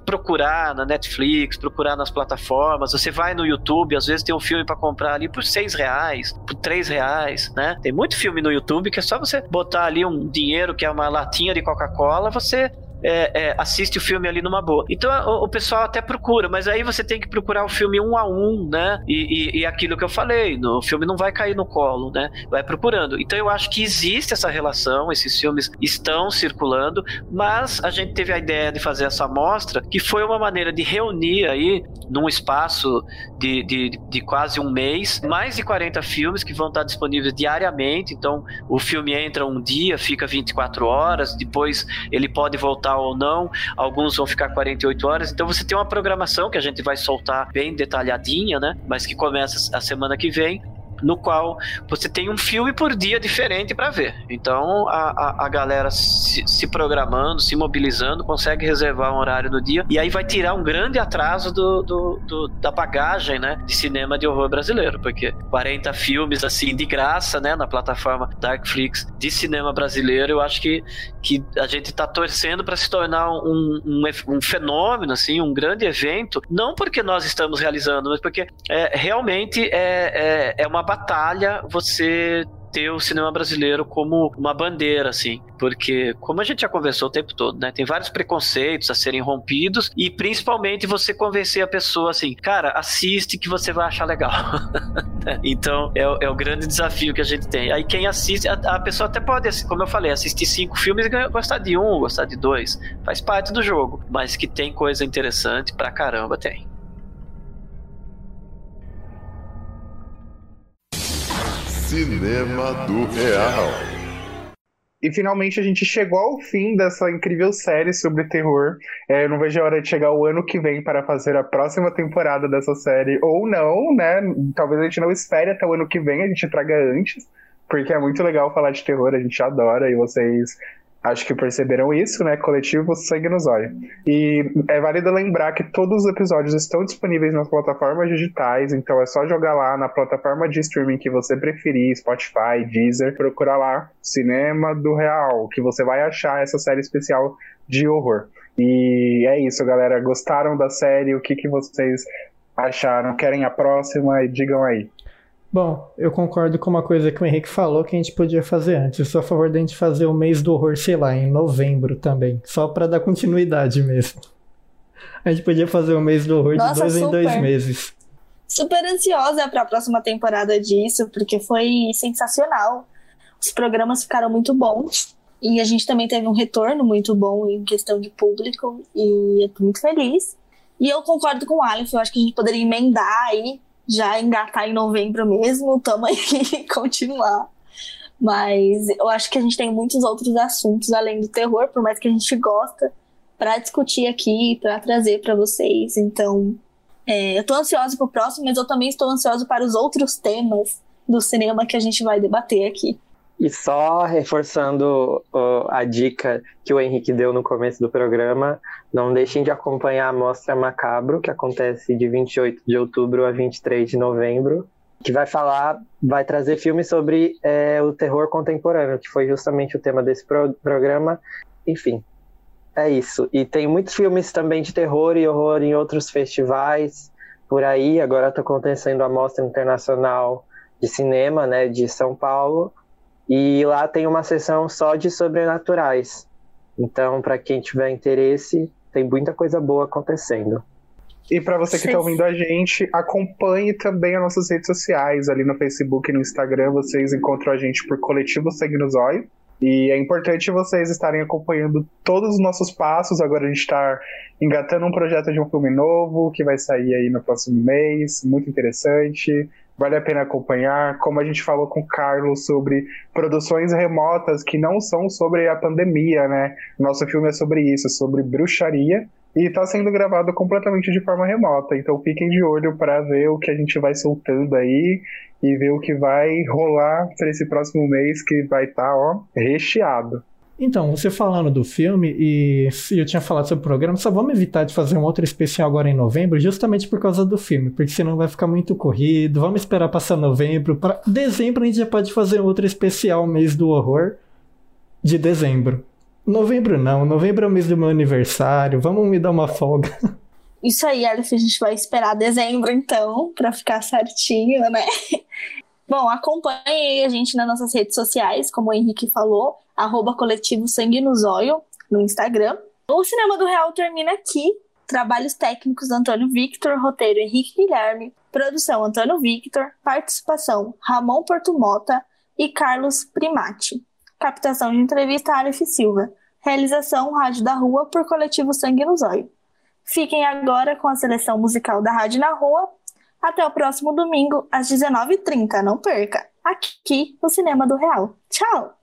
procurar na Netflix, procurar nas plataformas, você vai no YouTube, às vezes tem um filme para comprar ali por seis reais, por três reais, né? Tem muito filme no YouTube que é só você botar ali um dinheiro que é uma latinha de Coca-Cola, você é, é, assiste o filme ali numa boa. Então o, o, pessoal até procura, mas aí você tem que procurar o filme um a um, né? E, e, e, aquilo que eu falei, no, o filme não vai cair no colo, né? Vai procurando. Então eu acho que existe essa relação, esses filmes estão circulando, mas a gente teve a ideia de fazer essa amostra, que foi uma maneira de reunir aí, num espaço de, de, de quase um mês, mais de 40 filmes que vão estar disponíveis diariamente. Então o filme entra um dia, fica 24 horas, depois ele pode voltar ou não, alguns vão ficar 48 horas. Então você tem uma programação que a gente vai soltar bem detalhadinha, né? Mas que começa a semana que vem no qual você tem um filme por dia diferente para ver. Então a, a, a galera se, se, programando, se mobilizando, consegue reservar um horário no dia e aí vai tirar um grande atraso do, do, do, da bagagem né, de cinema de horror brasileiro, porque 40 filmes assim de graça né, na plataforma Darkflix de cinema brasileiro, eu acho que, que a gente está torcendo para se tornar um, um, um, fenômeno, assim, um grande evento, não porque nós estamos realizando, mas porque é, realmente é, é, é uma batalha você ter o cinema brasileiro como uma bandeira, assim. Porque, como a gente já conversou o tempo todo, né? Tem vários preconceitos a serem rompidos e principalmente você convencer a pessoa assim, cara, assiste que você vai achar legal. então, é, é, o grande desafio que a gente tem. Aí quem assiste, a, a, pessoa até pode, como eu falei, assistir cinco filmes e gostar de um, gostar de dois. Faz parte do jogo. Mas que tem coisa interessante pra caramba, tem. Cinema do Real. E finalmente a gente chegou ao fim dessa incrível série sobre terror. É, eu não vejo a hora de chegar o ano que vem para fazer a próxima temporada dessa série, ou não, né? Talvez a gente não espere até o ano que vem, a gente traga antes, porque é muito legal falar de terror, a gente adora e vocês acho que perceberam isso, né? Coletivo Sangue nos Olhos. E é válido lembrar que todos os episódios estão disponíveis nas plataformas digitais, então é só jogar lá na plataforma de streaming que você preferir, Spotify, Deezer, procurar lá Cinema do Real, que você vai achar essa série especial de horror. E é isso, galera. Gostaram da série? O que, que vocês acharam? Querem a próxima? Digam aí. Bom, eu concordo com uma coisa que o Henrique falou que a gente podia fazer antes. Eu sou a favor da gente fazer o mês do horror, sei lá, em novembro também. Só para dar continuidade mesmo. A gente podia fazer o mês do horror Nossa, de dois super. em dois meses. Super ansiosa para a próxima temporada disso, porque foi sensacional. Os programas ficaram muito bons. E a gente também teve um retorno muito bom em questão de público. E eu tô muito feliz. E eu concordo com o Aleph, eu acho que a gente poderia emendar aí já engatar em novembro mesmo, tamo aí continuar. Mas eu acho que a gente tem muitos outros assuntos além do terror, por mais que a gente gosta, para discutir aqui, para trazer para vocês. Então, é, eu tô ansiosa pro próximo, mas eu também estou ansiosa para os outros temas do cinema que a gente vai debater aqui. E só reforçando uh, a dica que o Henrique deu no começo do programa, não deixem de acompanhar a Mostra Macabro, que acontece de 28 de outubro a 23 de novembro, que vai falar, vai trazer filmes sobre é, o terror contemporâneo, que foi justamente o tema desse pro programa. Enfim, é isso. E tem muitos filmes também de terror e horror em outros festivais por aí. Agora está acontecendo a Mostra Internacional de Cinema, né, de São Paulo e lá tem uma seção só de sobrenaturais. Então, para quem tiver interesse, tem muita coisa boa acontecendo. E para você que está ouvindo a gente, acompanhe também as nossas redes sociais. Ali no Facebook e no Instagram, vocês encontram a gente por Coletivo Olhos. E é importante vocês estarem acompanhando todos os nossos passos. Agora a gente está engatando um projeto de um filme novo que vai sair aí no próximo mês, muito interessante vale a pena acompanhar. Como a gente falou com o Carlos sobre produções remotas que não são sobre a pandemia, né? Nosso filme é sobre isso, sobre bruxaria. E está sendo gravado completamente de forma remota. Então fiquem de olho para ver o que a gente vai soltando aí e ver o que vai rolar para esse próximo mês que vai estar, tá, ó, recheado. Então, você falando do filme, e eu tinha falado sobre o programa, só vamos evitar de fazer um outro especial agora em novembro, justamente por causa do filme, porque senão vai ficar muito corrido. Vamos esperar passar novembro. Para dezembro a gente já pode fazer outro especial mês do horror de dezembro. Novembro não, novembro é o mês do meu aniversário, vamos me dar uma folga. Isso aí, Alice, a gente vai esperar dezembro então, para ficar certinho, né? Bom, acompanhe a gente nas nossas redes sociais, como o Henrique falou, arroba coletivo Sangue no Zóio, no Instagram. O Cinema do Real termina aqui. Trabalhos técnicos Antônio Victor, roteiro Henrique Guilherme, produção Antônio Victor, participação Ramon Portumota e Carlos Primati. Captação de entrevista Aleph Silva. Realização Rádio da Rua por coletivo Sangue no Zóio. Fiquem agora com a seleção musical da Rádio na Rua até o próximo domingo, às 19h30, não perca! Aqui no Cinema do Real. Tchau!